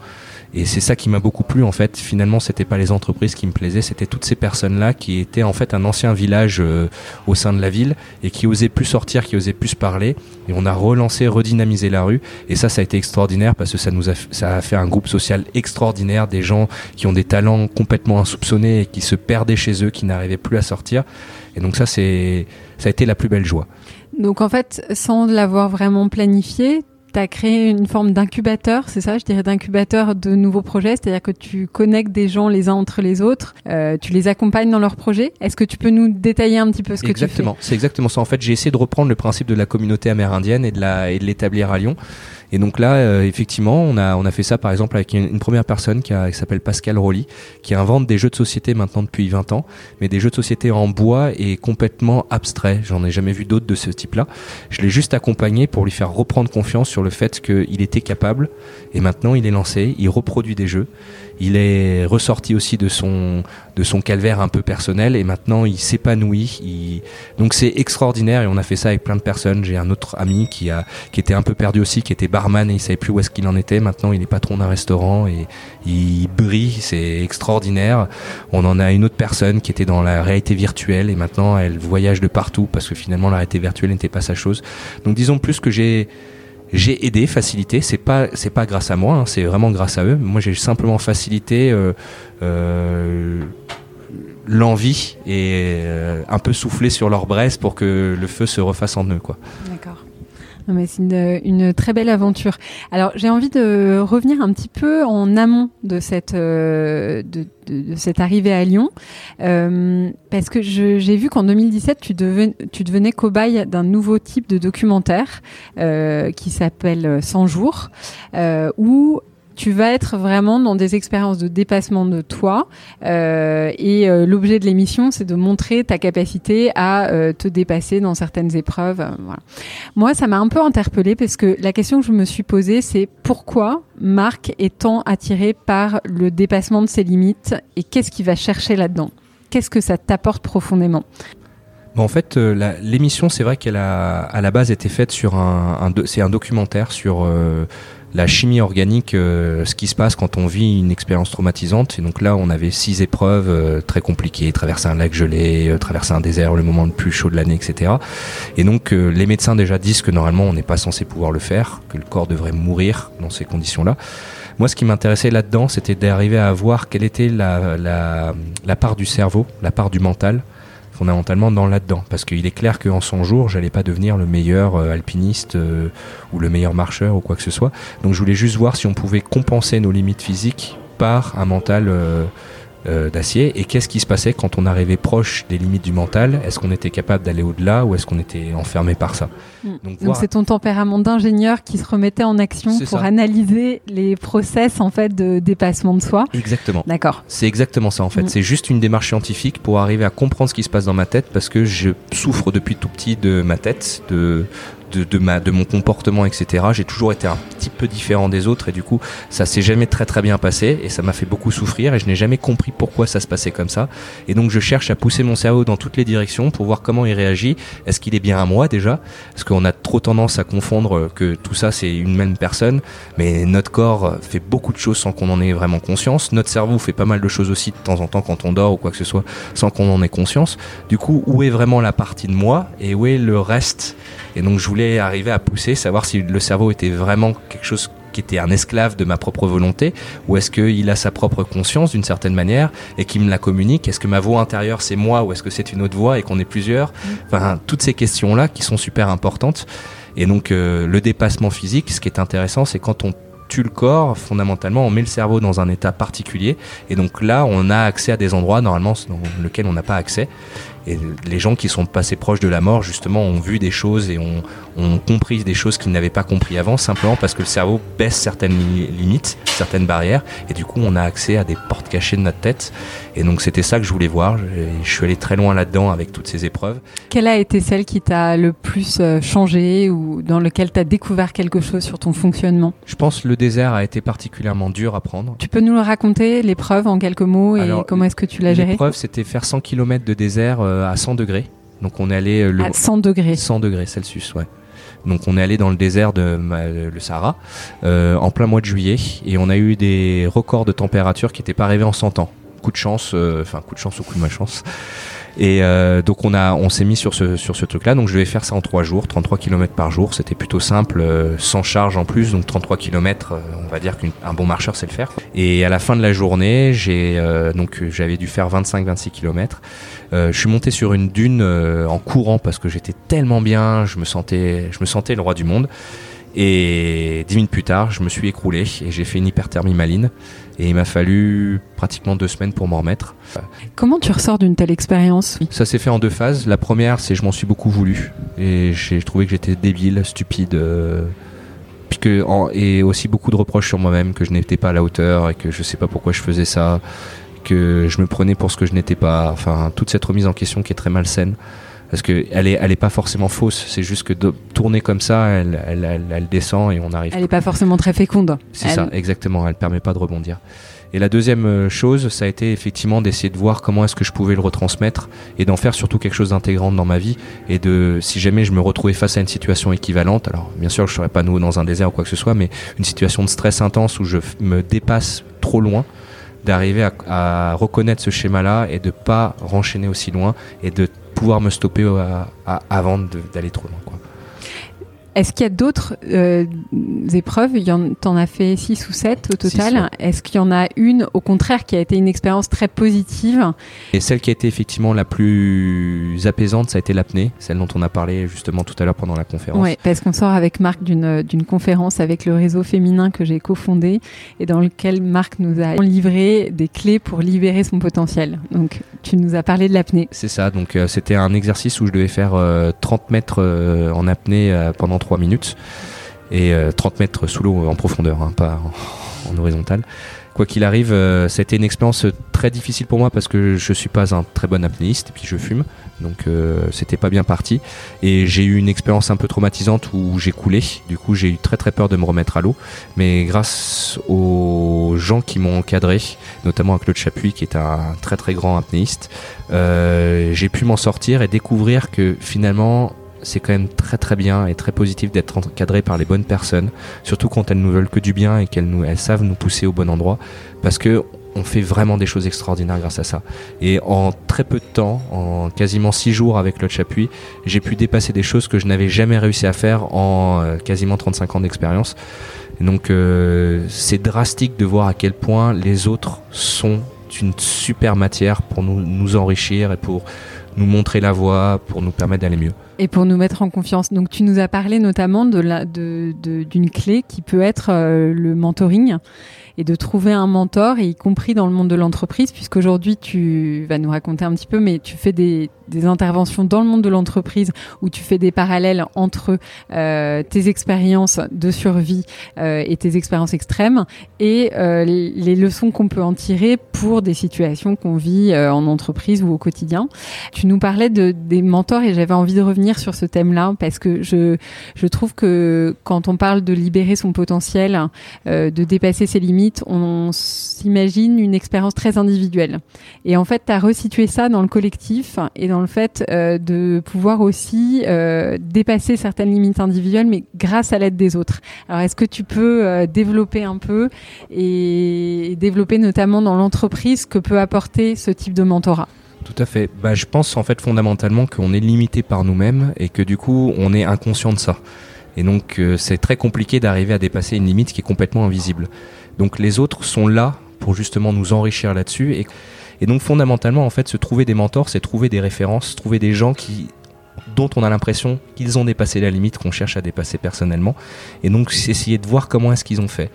Et c'est ça qui m'a beaucoup plu en fait. Finalement, c'était pas les entreprises qui me plaisaient, c'était toutes ces personnes-là qui étaient en fait un ancien village euh, au sein de la ville et qui osaient plus sortir, qui osaient plus parler. Et on a relancé, redynamisé la rue. Et ça, ça a été extraordinaire parce que ça nous a, ça a fait un groupe social extraordinaire, des gens qui ont des talents complètement insoupçonnés et qui se perdaient chez eux, qui n'arrivaient plus à sortir. Et donc ça, c'est, ça a été la plus belle joie. Donc en fait, sans l'avoir vraiment planifié, tu as créé une forme d'incubateur, c'est ça, je dirais d'incubateur de nouveaux projets, c'est-à-dire que tu connectes des gens les uns entre les autres, euh, tu les accompagnes dans leurs projets. Est-ce que tu peux nous détailler un petit peu ce que tu fais? Exactement, c'est exactement ça. En fait, j'ai essayé de reprendre le principe de la communauté amérindienne et de la et de l'établir à Lyon. Et donc là, euh, effectivement, on a, on a fait ça par exemple avec une, première personne qui, qui s'appelle Pascal Rolly, qui invente des jeux de société maintenant depuis 20 ans, mais des jeux de société en bois et complètement abstraits. J'en ai jamais vu d'autres de ce type-là. Je l'ai juste accompagné pour lui faire reprendre confiance sur le fait qu'il était capable, et maintenant il est lancé, il reproduit des jeux. Il est ressorti aussi de son, de son calvaire un peu personnel et maintenant il s'épanouit. Il... Donc c'est extraordinaire et on a fait ça avec plein de personnes. J'ai un autre ami qui, a, qui était un peu perdu aussi, qui était barman et il savait plus où est-ce qu'il en était. Maintenant il est patron d'un restaurant et il brille, c'est extraordinaire. On en a une autre personne qui était dans la réalité virtuelle et maintenant elle voyage de partout parce que finalement la réalité virtuelle n'était pas sa chose. Donc disons plus que j'ai j'ai aidé, facilité. C'est pas c'est pas grâce à moi, hein, c'est vraiment grâce à eux. Moi, j'ai simplement facilité euh, euh, l'envie et euh, un peu soufflé sur leur braise pour que le feu se refasse en eux, quoi. Mais c'est une, très belle aventure. Alors j'ai envie de revenir un petit peu en amont de cette euh, de, cette arrivée à Lyon, euh, parce que j'ai vu qu'en 2017 tu, tu devenais cobaye d'un nouveau type de documentaire euh, qui s'appelle 100 jours, où tu vas être vraiment dans des expériences de dépassement de toi. Euh, et euh, l'objet de l'émission, c'est de montrer ta capacité à euh, te dépasser dans certaines épreuves. Moi, ça m'a un peu interpellée parce que la question que je me suis posée, c'est pourquoi Marc est tant attiré par le dépassement de ses limites et qu'est-ce qu'il va chercher là-dedans? Qu'est-ce que ça t'apporte profondément? En fait, l'émission, c'est vrai qu'elle a à la base été faite sur un c'est un documentaire sur la chimie organique, euh, ce qui se passe quand on vit une expérience traumatisante. Et donc là, on avait six épreuves euh, très compliquées, traverser un lac gelé, euh, traverser un désert, le moment le plus chaud de l'année, etc. Et donc les médecins déjà disent que normalement on n'est pas censé pouvoir le faire, que le corps devrait mourir dans ces conditions-là. Moi, ce qui m'intéressait là-dedans, c'était d'arriver à voir quelle était la, la, la part du cerveau, la part du mental, fondamentalement dans là-dedans. Parce qu'il est clair qu'en 100 jours, j'allais pas devenir le meilleur euh, alpiniste euh, ou le meilleur marcheur ou quoi que ce soit. Donc je voulais juste voir si on pouvait compenser nos limites physiques par un mental euh, euh, d'acier et qu'est-ce qui se passait quand on arrivait proche des limites du mental? Est-ce qu'on était capable d'aller au-delà ou est-ce qu'on était enfermé par ça? Mm. Donc c'est ton tempérament d'ingénieur qui se remettait en action pour analyser les process en fait de dépassement de soi. Exactement. D'accord. C'est exactement ça en fait. Mm. C'est juste une démarche scientifique pour arriver à comprendre ce qui se passe dans ma tête parce que je souffre depuis tout petit de ma tête, de de, ma, de mon comportement, etc. J'ai toujours été un petit peu différent des autres et du coup, ça s'est jamais très très bien passé et ça m'a fait beaucoup souffrir et je n'ai jamais compris pourquoi ça se passait comme ça. Et donc, je cherche à pousser mon cerveau dans toutes les directions pour voir comment il réagit. Est-ce qu'il est bien à moi déjà? Parce qu'on a trop tendance à confondre que tout ça c'est une même personne, mais notre corps fait beaucoup de choses sans qu'on en ait vraiment conscience. Notre cerveau fait pas mal de choses aussi de temps en temps quand on dort ou quoi que ce soit sans qu'on en ait conscience. Du coup, où est vraiment la partie de moi et où est le reste et donc je voulais arriver à pousser, savoir si le cerveau était vraiment quelque chose qui était un esclave de ma propre volonté ou est-ce qu'il a sa propre conscience d'une certaine manière et qui me la communique Est-ce que ma voix intérieure c'est moi ou est-ce que c'est une autre voix et qu'on est plusieurs mm. Enfin, toutes ces questions-là qui sont super importantes. Et donc euh, le dépassement physique, ce qui est intéressant, c'est quand on tue le corps, fondamentalement, on met le cerveau dans un état particulier. Et donc là, on a accès à des endroits, normalement, dans lesquels on n'a pas accès. Et les gens qui sont passés proches de la mort, justement, ont vu des choses et ont, compris des choses qu'ils n'avaient pas compris avant, simplement parce que le cerveau baisse certaines limites, certaines barrières, et du coup, on a accès à des portes cachées de notre tête. Et donc, c'était ça que je voulais voir. Je, suis allé très loin là-dedans avec toutes ces épreuves. Quelle a été celle qui t'a le plus euh, changé ou dans lequel tu as découvert quelque chose sur ton fonctionnement? Je pense que le désert a été particulièrement dur à prendre. Tu peux nous le raconter, l'épreuve, en quelques mots, et comment est-ce que tu l'as géré? L'épreuve, c'était faire 100 km de désert euh, à 100 degrés. Donc on est allé euh, le... à 100 degrés. 100 degrés Celsius, ouais. Donc on est allé dans le désert de le Sahara euh, en plein mois de juillet et on a eu des records de température qui n'étaient pas arrivés en 100 ans. Coup de chance, enfin coup de chance ou coup de malchance. Et euh, donc on a, on s'est mis sur ce sur ce truc-là. Donc je vais faire ça en 3 jours, 33 km par jour. C'était plutôt simple, euh, sans charge en plus. Donc 33 km, euh, on va dire qu'un bon marcheur sait le faire. Et à la fin de la journée, j'ai euh, donc j'avais dû faire 25-26 km. Je suis monté sur une dune en courant parce que j'étais tellement bien, je me sentais, je me sentais le roi du monde. Et dix minutes plus tard, je me suis écroulé et j'ai fait une hyperthermie maline. Et il m'a fallu pratiquement deux semaines pour m'en remettre. Comment tu ressors d'une telle expérience? Ça s'est fait en deux phases. La première, c'est je m'en suis beaucoup voulu. Et j'ai trouvé que j'étais débile, stupide. Euh, et aussi beaucoup de reproches sur moi-même, que je n'étais pas à la hauteur et que je sais pas pourquoi je faisais ça, que je me prenais pour ce que je n'étais pas. Enfin, toute cette remise en question qui est très malsaine parce qu'elle est, elle est pas forcément fausse. C'est juste que de tourner comme ça, elle, elle, elle, descend et on arrive. Elle n'est pas forcément très féconde. C'est ça, exactement. Elle permet pas de rebondir. Et la deuxième euh, chose, ça a été effectivement d'essayer de voir comment est-ce que je pouvais le retransmettre et d'en faire surtout quelque chose d'intégrant dans ma vie. Et de, si jamais je me retrouvais face à une situation équivalente, alors bien sûr je serais pas nouveau dans un désert ou quoi que ce soit, mais une situation de stress intense où je me dépasse trop loin, d'arriver à, à, reconnaître ce schéma-là et de pas renchaîner aussi loin et de pouvoir me stopper avant d'aller trop loin. Est-ce qu'il y a d'autres euh, épreuves? Tu en as fait 6 ou 7 au total. Est-ce qu'il y en a une, au contraire, qui a été une expérience très positive? Et celle qui a été effectivement la plus apaisante, ça a été l'apnée, celle dont on a parlé justement tout à l'heure pendant la conférence. Oui, parce qu'on sort avec Marc d'une conférence avec le réseau féminin que j'ai cofondé et dans lequel Marc nous a livré des clés pour libérer son potentiel. Donc, tu nous as parlé de l'apnée. C'est ça, donc euh, c'était un exercice où je devais faire 30 euh, mètres en apnée pendant 3 minutes et 30 euh, mètres sous l'eau en profondeur, hein, pas en, horizontal. Quoi qu'il arrive, euh, ça a été une expérience très difficile pour moi parce que je suis pas un très bon apnéiste et puis je fume, donc euh, c'était pas bien parti. Et j'ai eu une expérience un peu traumatisante où j'ai coulé. Du coup, j'ai eu très très peur de me remettre à l'eau. Mais grâce aux gens qui m'ont encadré, notamment à Claude Chapuis qui est un très très grand apnéiste, j'ai pu m'en sortir et découvrir que finalement c'est quand même très très bien et très positif d'être encadré par les bonnes personnes, surtout quand elles nous veulent que du bien et qu'elles nous, elles savent nous pousser au bon endroit, parce que on fait vraiment des choses extraordinaires grâce à ça. Et en très peu de temps, en quasiment six jours avec le Chapuis, j'ai pu dépasser des choses que je n'avais jamais réussi à faire en euh, quasiment 35 ans d'expérience. Donc euh, c'est drastique de voir à quel point les autres sont une super matière pour nous, nous enrichir et pour nous montrer la voie, pour nous permettre d'aller mieux. Et pour nous mettre en confiance. Donc tu nous as parlé notamment de d'une clé qui peut être euh, le mentoring et de trouver un mentor, y compris dans le monde de l'entreprise, puisqu'aujourd'hui tu vas nous raconter un petit peu, mais tu fais des, des interventions dans le monde de l'entreprise où tu fais des parallèles entre euh, tes expériences de survie euh, et tes expériences extrêmes et euh, les leçons qu'on peut en tirer pour des situations qu'on vit en entreprise ou au quotidien. Tu nous parlais de, des mentors et j'avais envie de revenir sur ce thème-là parce que je, je trouve que quand on parle de libérer son potentiel, de dépasser ses limites, on s'imagine une expérience très individuelle. Et en fait, tu as resitué ça dans le collectif et dans le fait euh, de pouvoir aussi euh, dépasser certaines limites individuelles, mais grâce à l'aide des autres. Alors, est-ce que tu peux euh, développer un peu et développer notamment dans l'entreprise que peut apporter ce type de mentorat? Tout à fait. Bah, je pense en fait fondamentalement qu'on est limité par nous-mêmes et que du coup on est inconscient de ça. Et donc c'est très compliqué d'arriver à dépasser une limite qui est complètement invisible. Donc les autres sont là pour justement nous enrichir là-dessus et et donc fondamentalement, en fait, se trouver des mentors, c'est trouver des références, trouver des gens dont on a l'impression qu'ils ont dépassé la limite qu'on cherche à dépasser personnellement. Et donc essayer de voir comment est-ce qu'ils ont fait.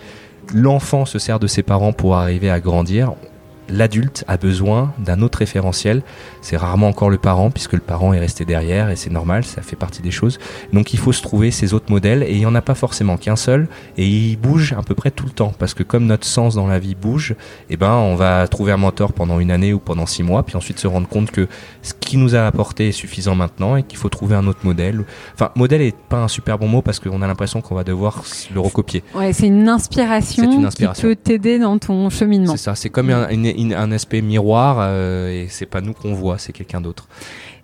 L'enfant se sert de ses parents pour arriver à grandir l'adulte a besoin d'un autre référentiel. C'est rarement encore le parent, puisque le parent est resté derrière, et c'est normal, ça fait partie des choses. Donc il faut se trouver ces autres modèles, et il n'y en a pas forcément qu'un seul, et il bouge à peu près tout le temps, parce que comme notre sens dans la vie bouge, eh ben, on va trouver un mentor pendant une année ou pendant six mois, puis ensuite se rendre compte que ce qui nous a apporté est suffisant maintenant, et qu'il faut trouver un autre modèle. Enfin, modèle est pas un super bon mot, parce qu'on a l'impression qu'on va devoir le recopier. Ouais, c'est une inspiration, qui peut t'aider dans ton cheminement. C'est ça, c'est comme une un aspect miroir euh, et c'est pas nous qu'on voit, c'est quelqu'un d'autre.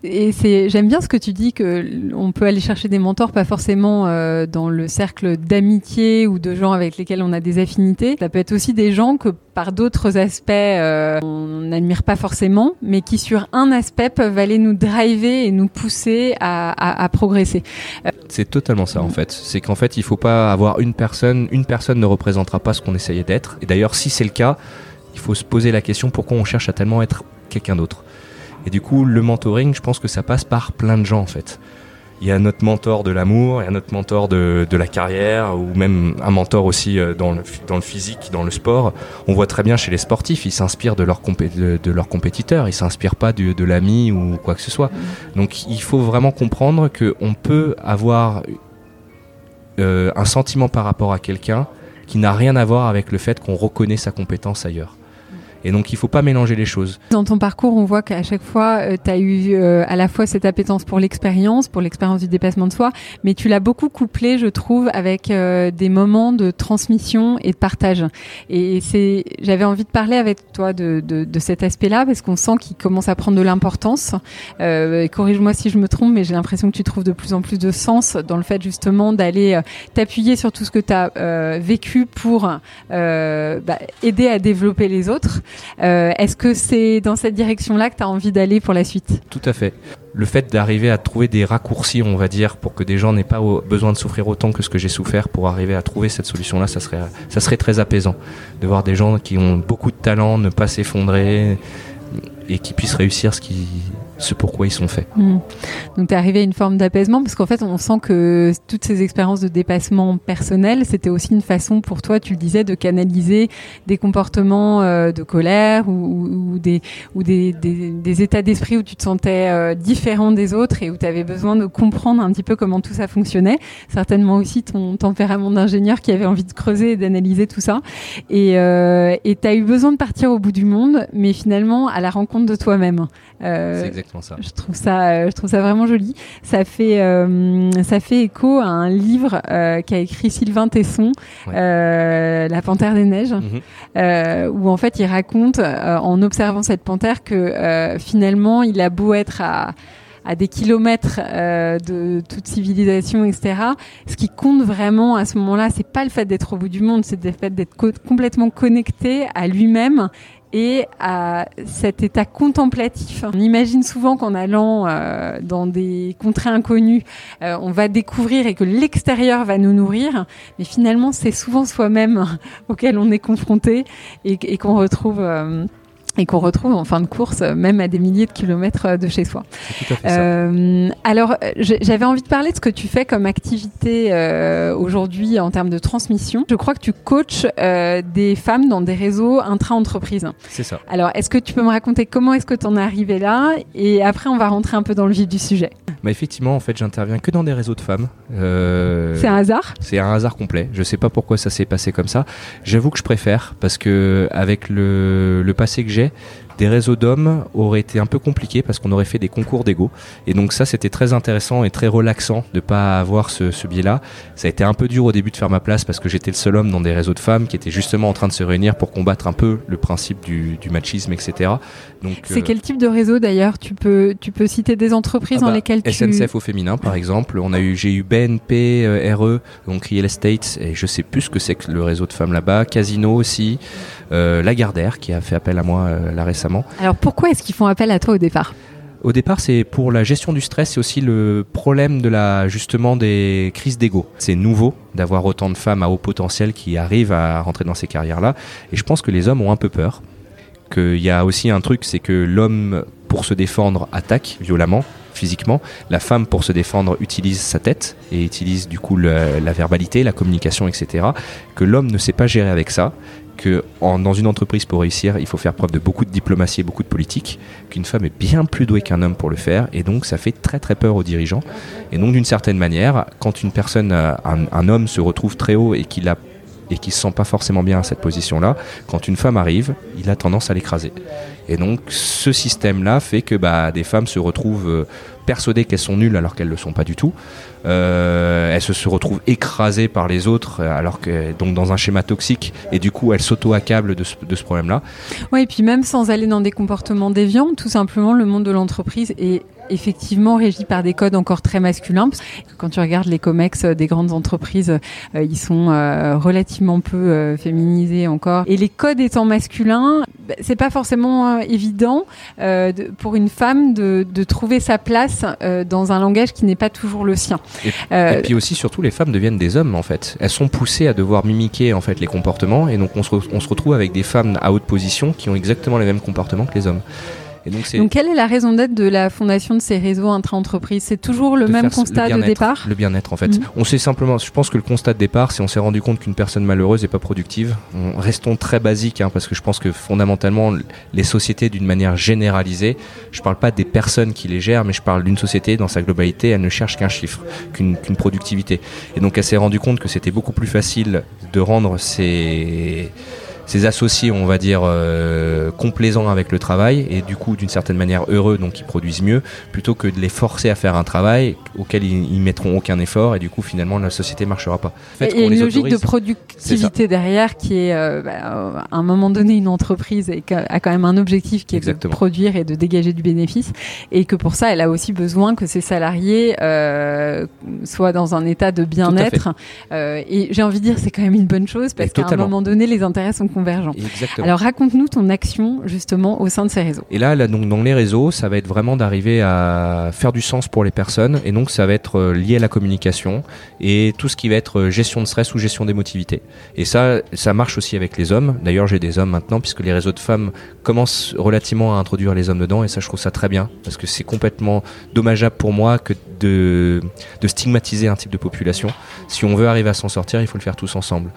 Et c'est, j'aime bien ce que tu dis que on peut aller chercher des mentors, pas forcément euh, dans le cercle d'amitié ou de gens avec lesquels on a des affinités. Ça peut être aussi des gens que par d'autres aspects euh, on n'admire pas forcément, mais qui sur un aspect peuvent aller nous driver et nous pousser à, à, à progresser. Euh, c'est totalement ça en fait. C'est qu'en fait il faut pas avoir une personne, une personne ne représentera pas ce qu'on essayait d'être. Et d'ailleurs si c'est le cas, il faut se poser la question pourquoi on cherche à tellement être quelqu'un d'autre? Et du coup, le mentoring, je pense que ça passe par plein de gens en fait. Il y a notre mentor de l'amour, il y a notre mentor de, la carrière, ou même un mentor aussi euh, dans le, dans le physique, dans le sport. On voit très bien chez les sportifs, ils s'inspirent de, leur de, leurs compétiteurs, ils s'inspirent pas de, de l'ami ou quoi que ce soit. Donc il faut vraiment comprendre qu'on peut avoir euh, un sentiment par rapport à quelqu'un qui n'a rien à voir avec le fait qu'on reconnaît sa compétence ailleurs. Et donc il faut pas mélanger les choses. Dans ton parcours, on voit qu'à chaque fois, euh, tu as eu euh, à la fois cette appétence pour l'expérience, pour l'expérience du dépassement de soi, mais tu l'as beaucoup couplé, je trouve, avec euh, des moments de transmission et de partage. Et c'est, j'avais envie de parler avec toi de, de, de cet aspect-là, parce qu'on sent qu'il commence à prendre de l'importance. Corrige-moi si je me trompe, mais j'ai l'impression que tu trouves de plus en plus de sens dans le fait justement d'aller t'appuyer sur tout ce que tu as vécu pour bah, aider à développer les autres. Euh, Est-ce que c'est dans cette direction-là que tu as envie d'aller pour la suite? Tout à fait. Le fait d'arriver à trouver des raccourcis, on va dire, pour que des gens n'aient pas besoin de souffrir autant que ce que j'ai souffert, pour arriver à trouver cette solution-là, ça serait, ça serait très apaisant. De voir des gens qui ont beaucoup de talent ne pas s'effondrer et qui puissent réussir ce qui, ce pourquoi ils sont faits. Mmh. Donc tu es arrivé à une forme d'apaisement parce qu'en fait on sent que toutes ces expériences de dépassement personnel, c'était aussi une façon pour toi, tu le disais, de canaliser des comportements euh, de colère ou, ou, des, ou des, des, des états d'esprit où tu te sentais euh, différent des autres et où tu avais besoin de comprendre un petit peu comment tout ça fonctionnait. Certainement aussi ton tempérament d'ingénieur qui avait envie de creuser et d'analyser tout ça. Et euh, tu as eu besoin de partir au bout du monde, mais finalement à la rencontre de toi-même. Euh, exactement ça. Je trouve ça, euh, je trouve ça vraiment joli. Ça fait, euh, ça fait écho à un livre euh, qu'a écrit Sylvain Tesson, ouais. Euh, La Panthère des Neiges, -hmm. où en fait il raconte, en observant cette panthère, que finalement il a beau être à à des kilomètres euh, de toute civilisation, etc. Ce qui compte vraiment à ce moment-là, c'est pas le fait d'être au bout du monde, c'est le fait d'être co complètement connecté à lui-même et à cet état contemplatif. On imagine souvent qu'en allant euh, dans des contrées inconnues, euh, on va découvrir et que l'extérieur va nous nourrir, mais finalement c'est souvent soi-même [LAUGHS] auquel on est confronté et, qu'on retrouve. Euh, et qu'on retrouve en fin de course, même à des milliers de kilomètres de chez soi. Euh, alors, j'avais envie de parler de ce que tu fais comme activité euh, aujourd'hui en termes de transmission. Je crois que tu coaches euh, des femmes dans des réseaux intra-entreprises. C'est ça. Alors, est-ce que tu peux me raconter comment est-ce que tu en es arrivé là? Et après, on va rentrer un peu dans le vif du sujet. Bah effectivement, en fait, j'interviens que dans des réseaux de femmes. c'est un hasard? C'est un hasard complet. Je sais pas pourquoi ça s'est passé comme ça. J'avoue que je préfère parce que avec le, le passé que j'ai, sujet des réseaux d'hommes auraient été un peu compliqués parce qu'on aurait fait des concours d'ego. Et donc ça, c'était très intéressant et très relaxant de pas avoir ce, ce biais-là. Ça a été un peu dur au début de faire ma place parce que j'étais le seul homme dans des réseaux de femmes qui étaient justement en train de se réunir pour combattre un peu le principe du, du machisme, etc. Donc c'est euh... quel type de réseau d'ailleurs? Tu peux tu peux citer des entreprises ah bah, dans lesquelles tu SNCF au féminin par exemple. On a eu j'ai eu BNP euh, RE donc Real Estate et je sais plus ce que c'est que le réseau de femmes là-bas. Casino aussi. Euh, Lagardère qui a fait appel à moi là récemment. Alors pourquoi est-ce qu'ils font appel à toi au départ? Au départ, c'est pour la gestion du stress et aussi le problème de la justement des crises d'ego. C'est nouveau d'avoir autant de femmes à haut potentiel qui arrivent à rentrer dans ces carrières-là, et je pense que les hommes ont un peu peur. Qu'il y a aussi un truc, c'est que l'homme pour se défendre attaque violemment, physiquement. La femme, pour se défendre, utilise sa tête et utilise du coup le, la verbalité, la communication, etc. Que l'homme ne sait pas gérer avec ça. Que dans une entreprise, pour réussir, il faut faire preuve de beaucoup de diplomatie et beaucoup de politique. Qu'une femme est bien plus douée qu'un homme pour le faire. Et donc, ça fait très très peur aux dirigeants. Et donc, d'une certaine manière, quand une personne, un, un homme se retrouve très haut et qu'il a et qui se sent pas forcément bien à cette position-là, quand une femme arrive, il a tendance à l'écraser. Et donc ce système-là fait que bah, des femmes se retrouvent euh, persuadées qu'elles sont nulles alors qu'elles ne le sont pas du tout. Euh, elles se, retrouvent écrasées par les autres euh, alors que donc dans un schéma toxique et du coup elles s'auto-accablent de ce, ce problème-là. Oui, et puis même sans aller dans des comportements déviants, tout simplement le monde de l'entreprise est effectivement régi par des codes encore très masculins. Quand tu regardes les comex des grandes entreprises, euh, ils sont euh, relativement peu euh, féminisés encore. Et les codes étant masculins, bah, c'est pas forcément évident de, pour une femme de, de trouver sa place dans un langage qui n'est pas toujours le sien. Et, et, puis aussi, surtout, les femmes deviennent des hommes en fait. Elles sont poussées à devoir mimiquer en fait les comportements, et donc on se, on se retrouve avec des femmes à haute position qui ont exactement les mêmes comportements que les hommes. Donc, quelle est la raison d'être de la fondation de ces réseaux intra-entreprises? C'est toujours le même constat de départ? Le bien-être, en fait. Mhm. On sait simplement, je pense que le constat de départ, c'est on s'est rendu compte qu'une personne malheureuse n'est pas productive. restons très basiques, hein, parce que je pense que fondamentalement, les sociétés, d'une manière généralisée, je ne parle pas des personnes qui les gèrent, mais je parle d'une société dans sa globalité, elle ne cherche qu'un chiffre, qu'une productivité. Et donc, elle s'est rendue compte que c'était beaucoup plus facile de rendre ses ses associés, on va dire, euh, complaisants avec le travail et du coup d'une certaine manière heureux, donc ils produisent mieux, plutôt que de les forcer à faire un travail auquel ils, ils mettront aucun effort et du coup finalement la société marchera pas. il y a une logique de productivité derrière qui est euh, bah, à un moment donné une entreprise et a quand même un objectif qui est de produire et de dégager du bénéfice et que pour ça elle a aussi besoin que ses salariés euh, soient dans un état de bien-être. Euh, et j'ai envie de dire c'est quand même une bonne chose parce qu'à un moment donné les intérêts sont alors raconte-nous ton action justement au sein de ces réseaux. Et là, là donc, dans les réseaux, ça va être vraiment d'arriver à faire du sens pour les personnes et donc ça va être euh, lié à la communication et tout ce qui va être euh, gestion de stress ou gestion d'émotivité. Et ça, ça marche aussi avec les hommes. D'ailleurs, j'ai des hommes maintenant puisque les réseaux de femmes commencent relativement à introduire les hommes dedans et ça, je trouve ça très bien parce que c'est complètement dommageable pour moi que de, stigmatiser un type de population. Si on veut arriver à s'en sortir, il faut le faire tous ensemble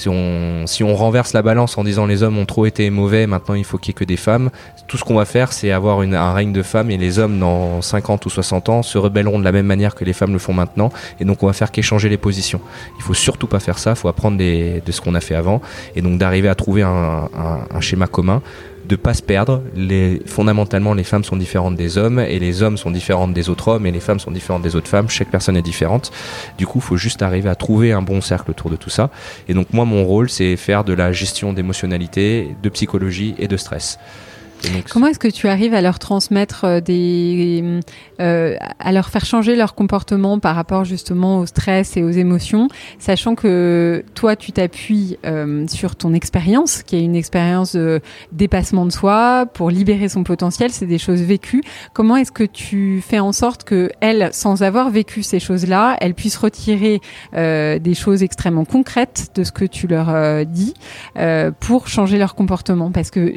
si on, si on renverse la balance en disant les hommes ont trop été mauvais, maintenant il faut qu'il y ait que des femmes, tout ce qu'on va faire, c'est avoir une, un règne de femmes et les hommes dans 50 ou 60 ans se rebelleront de la même manière que les femmes le font maintenant. Et donc on va faire qu'échanger les positions. Il faut surtout pas faire ça, il faut apprendre de ce qu'on a fait avant et donc d'arriver à trouver un schéma commun de pas se perdre. Les, fondamentalement, les femmes sont différentes des hommes et les hommes sont différentes des autres hommes et les femmes sont différentes des autres femmes. Chaque personne est différente. Du coup, faut juste arriver à trouver un bon cercle autour de tout ça. Et donc, moi, mon rôle, c'est faire de la gestion d'émotionnalité, de psychologie et de stress. Comment est-ce que tu arrives à leur transmettre euh, des, euh, à leur faire changer leur comportement par rapport justement au stress et aux émotions, sachant que toi tu t'appuies euh, sur ton expérience, qui est une expérience de dépassement de soi pour libérer son potentiel, c'est des choses vécues. Comment est-ce que tu fais en sorte que elles, sans avoir vécu ces choses-là, elles puissent retirer euh, des choses extrêmement concrètes de ce que tu leur euh, dis euh, pour changer leur comportement? Parce que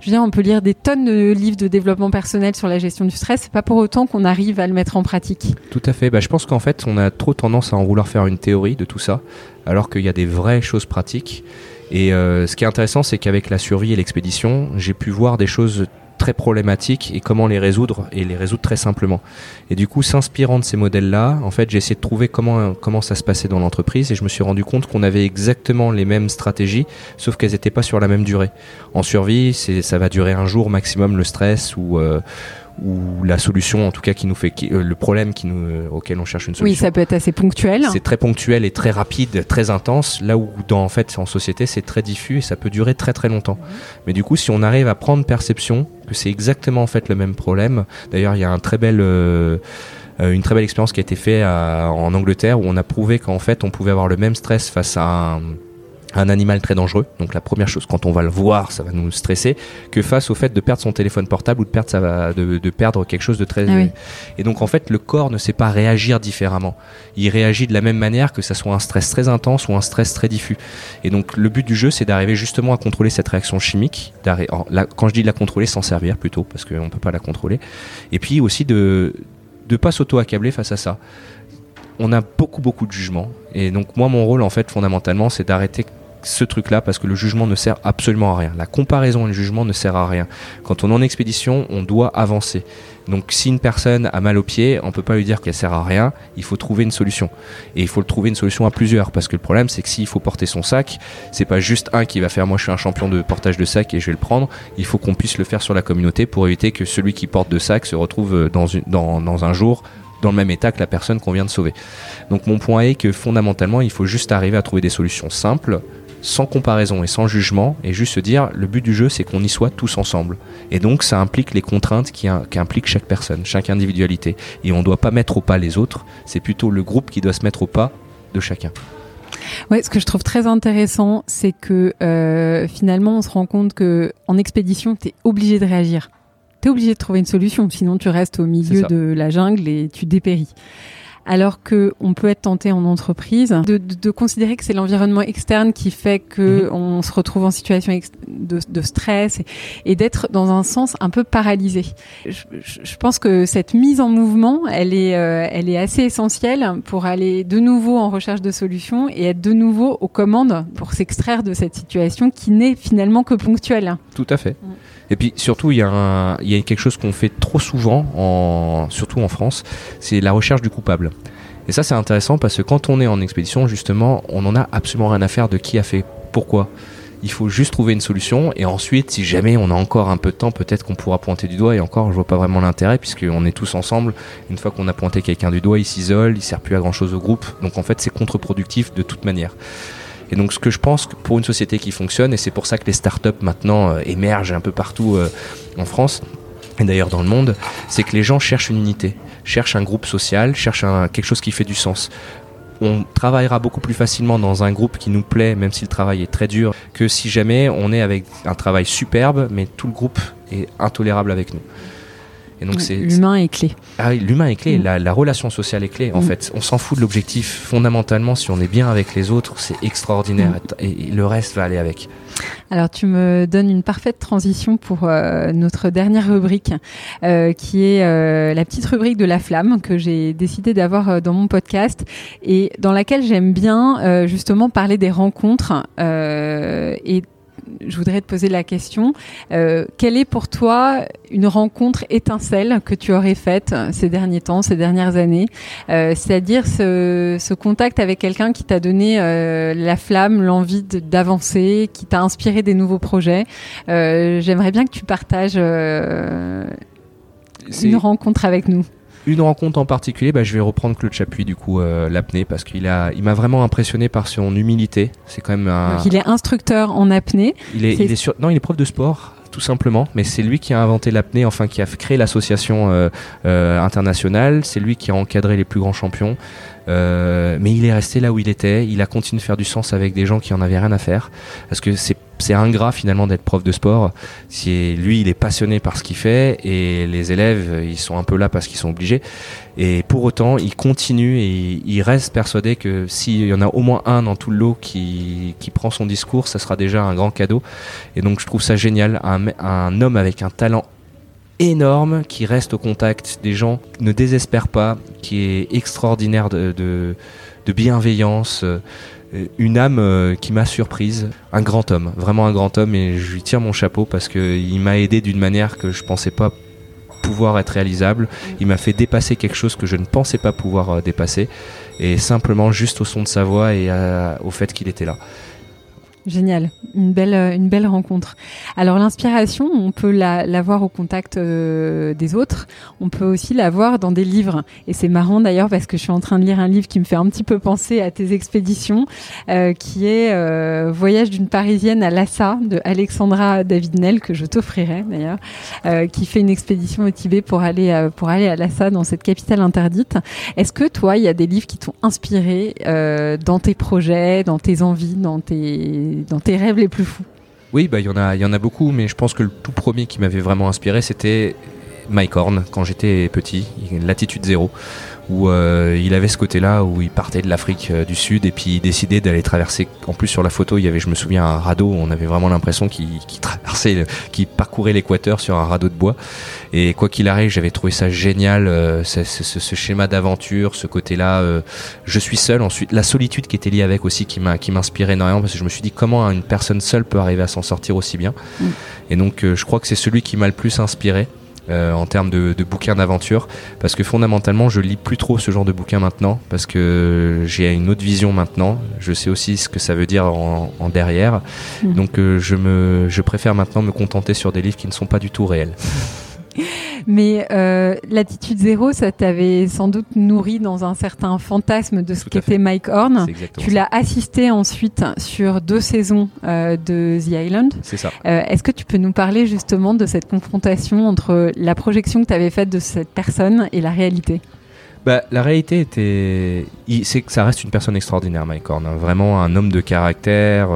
je veux dire, on peut lire des tonnes de livres de développement personnel sur la gestion du stress, c'est pas pour autant qu'on arrive à le mettre en pratique. Tout à fait. Bah, je pense qu'en fait, on a trop tendance à en vouloir faire une théorie de tout ça, alors qu'il y a des vraies choses pratiques. Et euh, ce qui est intéressant, c'est qu'avec la survie et l'expédition, j'ai pu voir des choses très problématiques et comment les résoudre et les résoudre très simplement. Et du coup, s'inspirant de ces modèles-là, en fait, j'ai essayé de trouver comment comment ça se passait dans l'entreprise et je me suis rendu compte qu'on avait exactement les mêmes stratégies, sauf qu'elles n'étaient pas sur la même durée. En survie, ça va durer un jour maximum le stress ou euh, ou la solution en tout cas qui nous fait qui, euh, le problème qui nous, euh, auquel on cherche une solution. Oui, ça peut être assez ponctuel. C'est très ponctuel et très rapide, très intense. Là où dans en fait en société c'est très diffus et ça peut durer très très longtemps. Mais du coup, si on arrive à prendre perception que c'est exactement en fait le même problème. D'ailleurs, il y a un très bel euh, une très belle expérience qui a été faite en Angleterre où on a prouvé qu'en fait on pouvait avoir le même stress face à un un animal très dangereux. Donc la première chose, quand on va le voir, ça va nous stresser, que face au fait de perdre son téléphone portable ou de perdre, ça de, de perdre quelque chose de très... Ah Et donc en fait, le corps ne sait pas réagir différemment. Il réagit de la même manière que ça soit un stress très intense ou un stress très diffus. Et donc le but du jeu, c'est d'arriver justement à contrôler cette réaction chimique. Quand je dis de la contrôler, s'en servir plutôt, parce qu'on ne peut pas la contrôler. Et puis aussi de ne pas s'auto-accabler face à ça on a beaucoup beaucoup de jugements et donc moi mon rôle en fait fondamentalement c'est d'arrêter ce truc-là parce que le jugement ne sert absolument à rien. La comparaison et le jugement ne sert à rien. Quand on est en expédition, on doit avancer. Donc si une personne a mal au pied, on peut pas lui dire qu'elle sert à rien, il faut trouver une solution. Et il faut trouver une solution à plusieurs parce que le problème c'est que s'il faut porter son sac, c'est pas juste un qui va faire moi je suis un champion de portage de sac et je vais le prendre, il faut qu'on puisse le faire sur la communauté pour éviter que celui qui porte de sac se retrouve dans, dans un jour dans le même état que la personne qu'on vient de sauver. Donc mon point est que fondamentalement, il faut juste arriver à trouver des solutions simples, sans comparaison et sans jugement, et juste se dire le but du jeu c'est qu'on y soit tous ensemble. Et donc ça implique les contraintes qui, qui impliquent chaque personne, chaque individualité. Et on ne doit pas mettre au pas les autres, c'est plutôt le groupe qui doit se mettre au pas de chacun. Ouais, ce que je trouve très intéressant, c'est que euh, finalement on se rend compte que en expédition, tu es obligé de réagir. Tu es obligé de trouver une solution, sinon tu restes au milieu de la jungle et tu dépéris alors que on peut être tenté en entreprise de, considérer que c'est l'environnement externe qui fait que mhm. on se retrouve en situation de, stress et, d'être dans un sens un peu paralysé. Je, pense que cette mise en mouvement, elle est, euh, elle est assez essentielle pour aller de nouveau en recherche de solutions et être de nouveau aux commandes pour s'extraire de cette situation qui n'est finalement que ponctuelle. Tout à fait. Mm. Et puis surtout, il y, a il y a quelque chose qu'on fait trop souvent, en, surtout en France, c'est la recherche du coupable. Et ça, c'est intéressant parce que quand on est en expédition, justement, on n'en a absolument rien à faire de qui a fait pourquoi. Il faut juste trouver une solution et ensuite, si jamais on a encore un peu de temps, peut-être qu'on pourra pointer du doigt. Et encore, je vois pas vraiment l'intérêt puisqu'on est tous ensemble. Une fois qu'on a pointé quelqu'un du doigt, il s'isole, il sert plus à grand chose au groupe. Donc en fait, c'est contre-productif de toute manière. Et donc, ce que je pense pour une société qui fonctionne, et c'est pour ça que les startups maintenant euh, émergent un peu partout euh, en France, et d'ailleurs dans le monde, c'est que les gens cherchent une unité, cherchent un groupe social, cherchent quelque chose qui fait du sens. On travaillera beaucoup plus facilement dans un groupe qui nous plaît, même si le travail est très dur, que si jamais on est avec un travail superbe, mais tout le groupe est intolérable avec nous l'humain est clé. Ah l'humain est clé. Mm. La, relation sociale est clé. En mm. fait, on s'en fout de l'objectif. Fondamentalement, si on est bien avec les autres, c'est extraordinaire. Mm. Et, le reste va aller avec. Alors, tu me donnes une parfaite transition pour euh, notre dernière rubrique, euh, qui est euh, la petite rubrique de la flamme que j'ai décidé d'avoir dans mon podcast et dans laquelle j'aime bien justement parler des rencontres et je voudrais te poser la question. Euh, quelle est pour toi une rencontre étincelle que tu aurais faite ces derniers temps, ces dernières années euh, C'est-à-dire ce, contact avec quelqu'un qui t'a donné euh, la flamme, l'envie d'avancer, qui t'a inspiré des nouveaux projets. J'aimerais bien que tu partages une rencontre avec nous. Une rencontre en particulier, bah, je vais reprendre Claude Chapuis, du coup, euh, l'apnée, parce qu'il a, il m'a vraiment impressionné par son humilité. C'est quand même un. Donc il est instructeur en apnée. Il est, il est sur... non, il est prof de sport tout simplement. Mais c'est lui qui a inventé l'apnée, enfin qui a créé l'association euh, euh, internationale. C'est lui qui a encadré les plus grands champions. Euh, mais il est resté là où il était. Il a continué de faire du sens avec des gens qui en avaient rien à faire. Parce que c'est c'est ingrat finalement d'être prof de sport. Lui, il est passionné par ce qu'il fait et les élèves, ils sont un peu là parce qu'ils sont obligés. Et pour autant, il continue et il reste persuadé que s'il y en a au moins un dans tout le lot qui, prend son discours, ça sera déjà un grand cadeau. Et donc, je trouve ça génial. Un, homme avec un talent énorme qui reste au contact des gens, ne désespère pas, qui est extraordinaire de, de, bienveillance, euh, une âme euh, qui m'a surprise, un grand homme, vraiment un grand homme et je lui tire mon chapeau parce qu'il m'a aidé d'une manière que je pensais pas pouvoir être réalisable. Il m'a fait dépasser quelque chose que je ne pensais pas pouvoir euh, dépasser et simplement juste au son de sa voix et au fait qu'il était là. Génial, une belle, euh, une belle rencontre. Alors l'inspiration, on peut la, voir au contact euh, des autres, on peut aussi la voir dans des livres. Et c'est marrant d'ailleurs parce que je suis en train de lire un livre qui me fait un petit peu penser à tes expéditions, euh, qui est Voyage d'une Parisienne à Lhasa de Alexandra David-Nel, que je t'offrirai d'ailleurs, qui fait une expédition au Tibet pour aller, pour aller à Lhasa, dans cette capitale interdite. Est-ce que toi, il y a des livres qui t'ont inspiré dans tes projets, dans tes envies, dans tes dans tes rêves les plus fous. Oui, bah il y a, y en a beaucoup, mais je pense que le tout premier qui m'avait vraiment inspiré, c'était Mike Horn quand j'étais petit, Latitude Zéro, où euh, il avait ce côté-là où il partait de l'Afrique euh, du Sud et puis il décidait d'aller traverser. En plus sur la photo, il y avait, je me souviens, un radeau. On avait vraiment l'impression qu'il traversait, qu'il parcourait l'équateur sur un radeau de bois. Et quoi qu'il arrive, j'avais trouvé ça génial, euh, ce, ce, schéma d'aventure, ce côté-là. je suis seul. Ensuite, la solitude qui était liée avec aussi, qui m'a, qui m'inspirait énormément parce que je me suis dit comment une personne seule peut arriver à s'en sortir aussi bien? Mm. Et donc, je crois que c'est celui qui m'a le plus inspiré. Euh, en termes de, bouquins d'aventure. Parce que fondamentalement je lis plus trop ce genre de bouquins maintenant parce que j'ai une autre vision maintenant. Je sais aussi ce que ça veut dire en, derrière. Mmh. donc euh, je me je préfère maintenant me contenter sur des livres qui ne sont pas du tout réels [LAUGHS] Mais euh, l'attitude zéro, ça t'avait sans doute nourri dans un certain fantasme de ce qu'était Mike Horn. Tu l'as assisté ensuite sur deux saisons euh, de The Island. C'est ça. Euh, est-ce que tu peux nous parler justement de cette confrontation entre la projection que tu avais faite de cette personne et la réalité? Bah, la réalité était, c'est que ça reste une personne extraordinaire, Mike Horn, hein. vraiment un homme de caractère.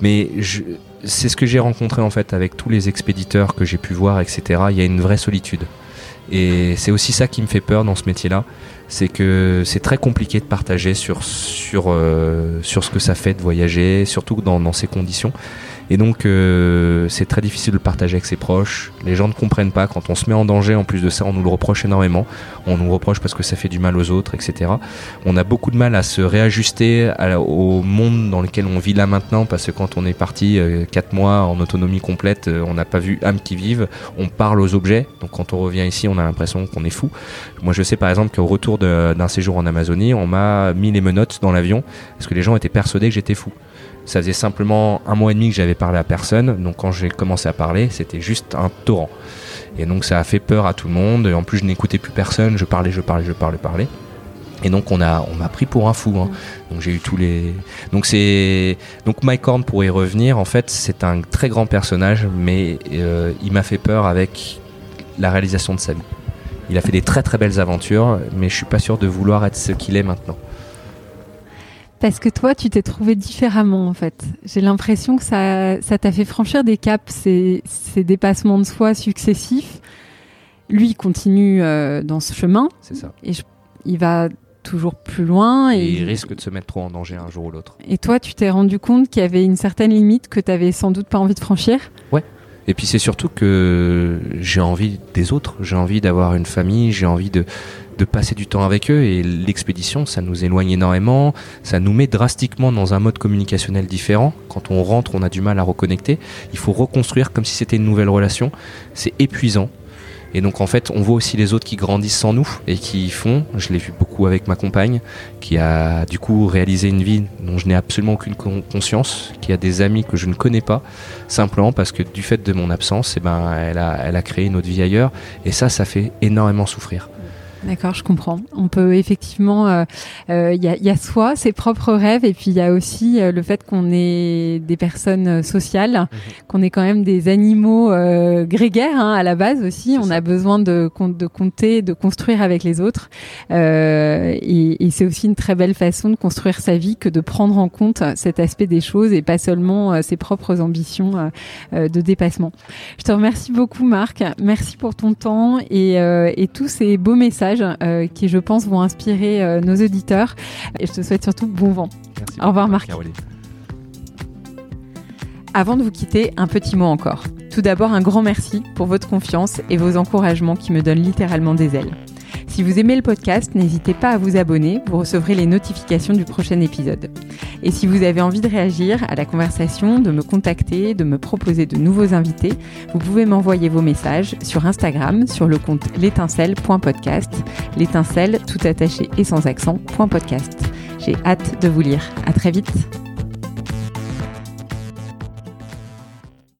mais je, c'est ce que j'ai rencontré en fait avec tous les expéditeurs que j'ai pu voir, etc. Il y a une vraie solitude. Et c'est aussi ça qui me fait peur dans ce métier-là, c'est que c'est très compliqué de partager sur, sur, euh, sur ce que ça fait de voyager, surtout dans, dans ces conditions. Et donc, euh, c'est très difficile de le partager avec ses proches. Les gens ne comprennent pas. Quand on se met en danger, en plus de ça, on nous le reproche énormément. On nous reproche parce que ça fait du mal aux autres, etc. On a beaucoup de mal à se réajuster au monde dans lequel on vit là maintenant, parce que quand on est parti euh, 4 mois en autonomie complète, euh, on n'a pas vu âme qui vive. On parle aux objets. Donc, quand on revient ici, on a l'impression qu'on est fou. Moi, je sais par exemple qu'au retour d'un séjour en Amazonie, on m'a mis les menottes dans l'avion parce que les gens étaient persuadés que j'étais fou. Ça faisait simplement un mois et demi que j'avais parlé à personne. Donc quand j'ai commencé à parler, c'était juste un torrent. Et donc ça a fait peur à tout le monde. Et en plus, je n'écoutais plus personne. Je parlais, je parlais, je parlais, je parlais. Et donc on a, on m'a pris pour un fou. Hein. Donc j'ai eu tous les. Donc c'est, donc Mike Horn pour y revenir. En fait, c'est un très grand personnage, mais euh, il m'a fait peur avec la réalisation de sa vie. Il a fait des très très belles aventures, mais je suis pas sûr de vouloir être ce qu'il est maintenant. Parce que toi, tu t'es trouvé différemment en fait. J'ai l'impression que ça, ça t'a fait franchir des caps, ces, ces dépassements de soi successifs. Lui, il continue euh, dans ce chemin. C'est ça. Et il va toujours plus loin. Et, il risque de se mettre trop en danger un jour ou l'autre. Et toi, tu t'es rendu compte qu'il y avait une certaine limite que tu avais sans doute pas envie de franchir? Ouais. Et puis c'est surtout que j'ai envie des autres, j'ai envie d'avoir une famille, j'ai envie de, de passer du temps avec eux et l'expédition, ça nous éloigne énormément, ça nous met drastiquement dans un mode communicationnel différent. Quand on rentre, on a du mal à reconnecter. Il faut reconstruire comme si c'était une nouvelle relation. C'est épuisant. Et donc en fait, on voit aussi les autres qui grandissent sans nous et qui font, je l'ai vu beaucoup avec ma compagne, qui a du coup réalisé une vie dont je n'ai absolument aucune conscience, qui a des amis que je ne connais pas, simplement parce que du fait de mon absence, eh ben, elle, a, elle a créé une autre vie ailleurs. Et ça, ça fait énormément souffrir. D'accord, je comprends. On peut effectivement, il euh, euh, y, a, y, a, soit ses propres rêves et puis il y a aussi euh, le fait qu'on est des personnes sociales, mhm. qu'on est quand même des animaux grégaires hein, à la base aussi. On a besoin de, de compter, de construire avec les autres. et, et c'est aussi une très belle façon de construire sa vie que de prendre en compte cet aspect des choses et pas seulement ses propres ambitions de dépassement. Je te remercie beaucoup Marc. Merci pour ton temps et, et tous ces beaux messages euh, qui, je pense, vont inspirer euh, nos auditeurs. Et je te souhaite surtout bon vent. Au revoir, Marc. Avant de vous quitter, un petit mot encore. Tout d'abord, un grand merci pour votre confiance et vos encouragements qui me donnent littéralement des ailes. Si vous aimez le podcast, n'hésitez pas à vous abonner, vous recevrez les notifications du prochain épisode. Et si vous avez envie de réagir à la conversation, de me contacter, de me proposer de nouveaux invités, vous pouvez m'envoyer vos messages sur Instagram sur le compte l'étincelle.podcast, l'étincelle tout attaché et sans accent, .podcast. J'ai hâte de vous lire. À très vite.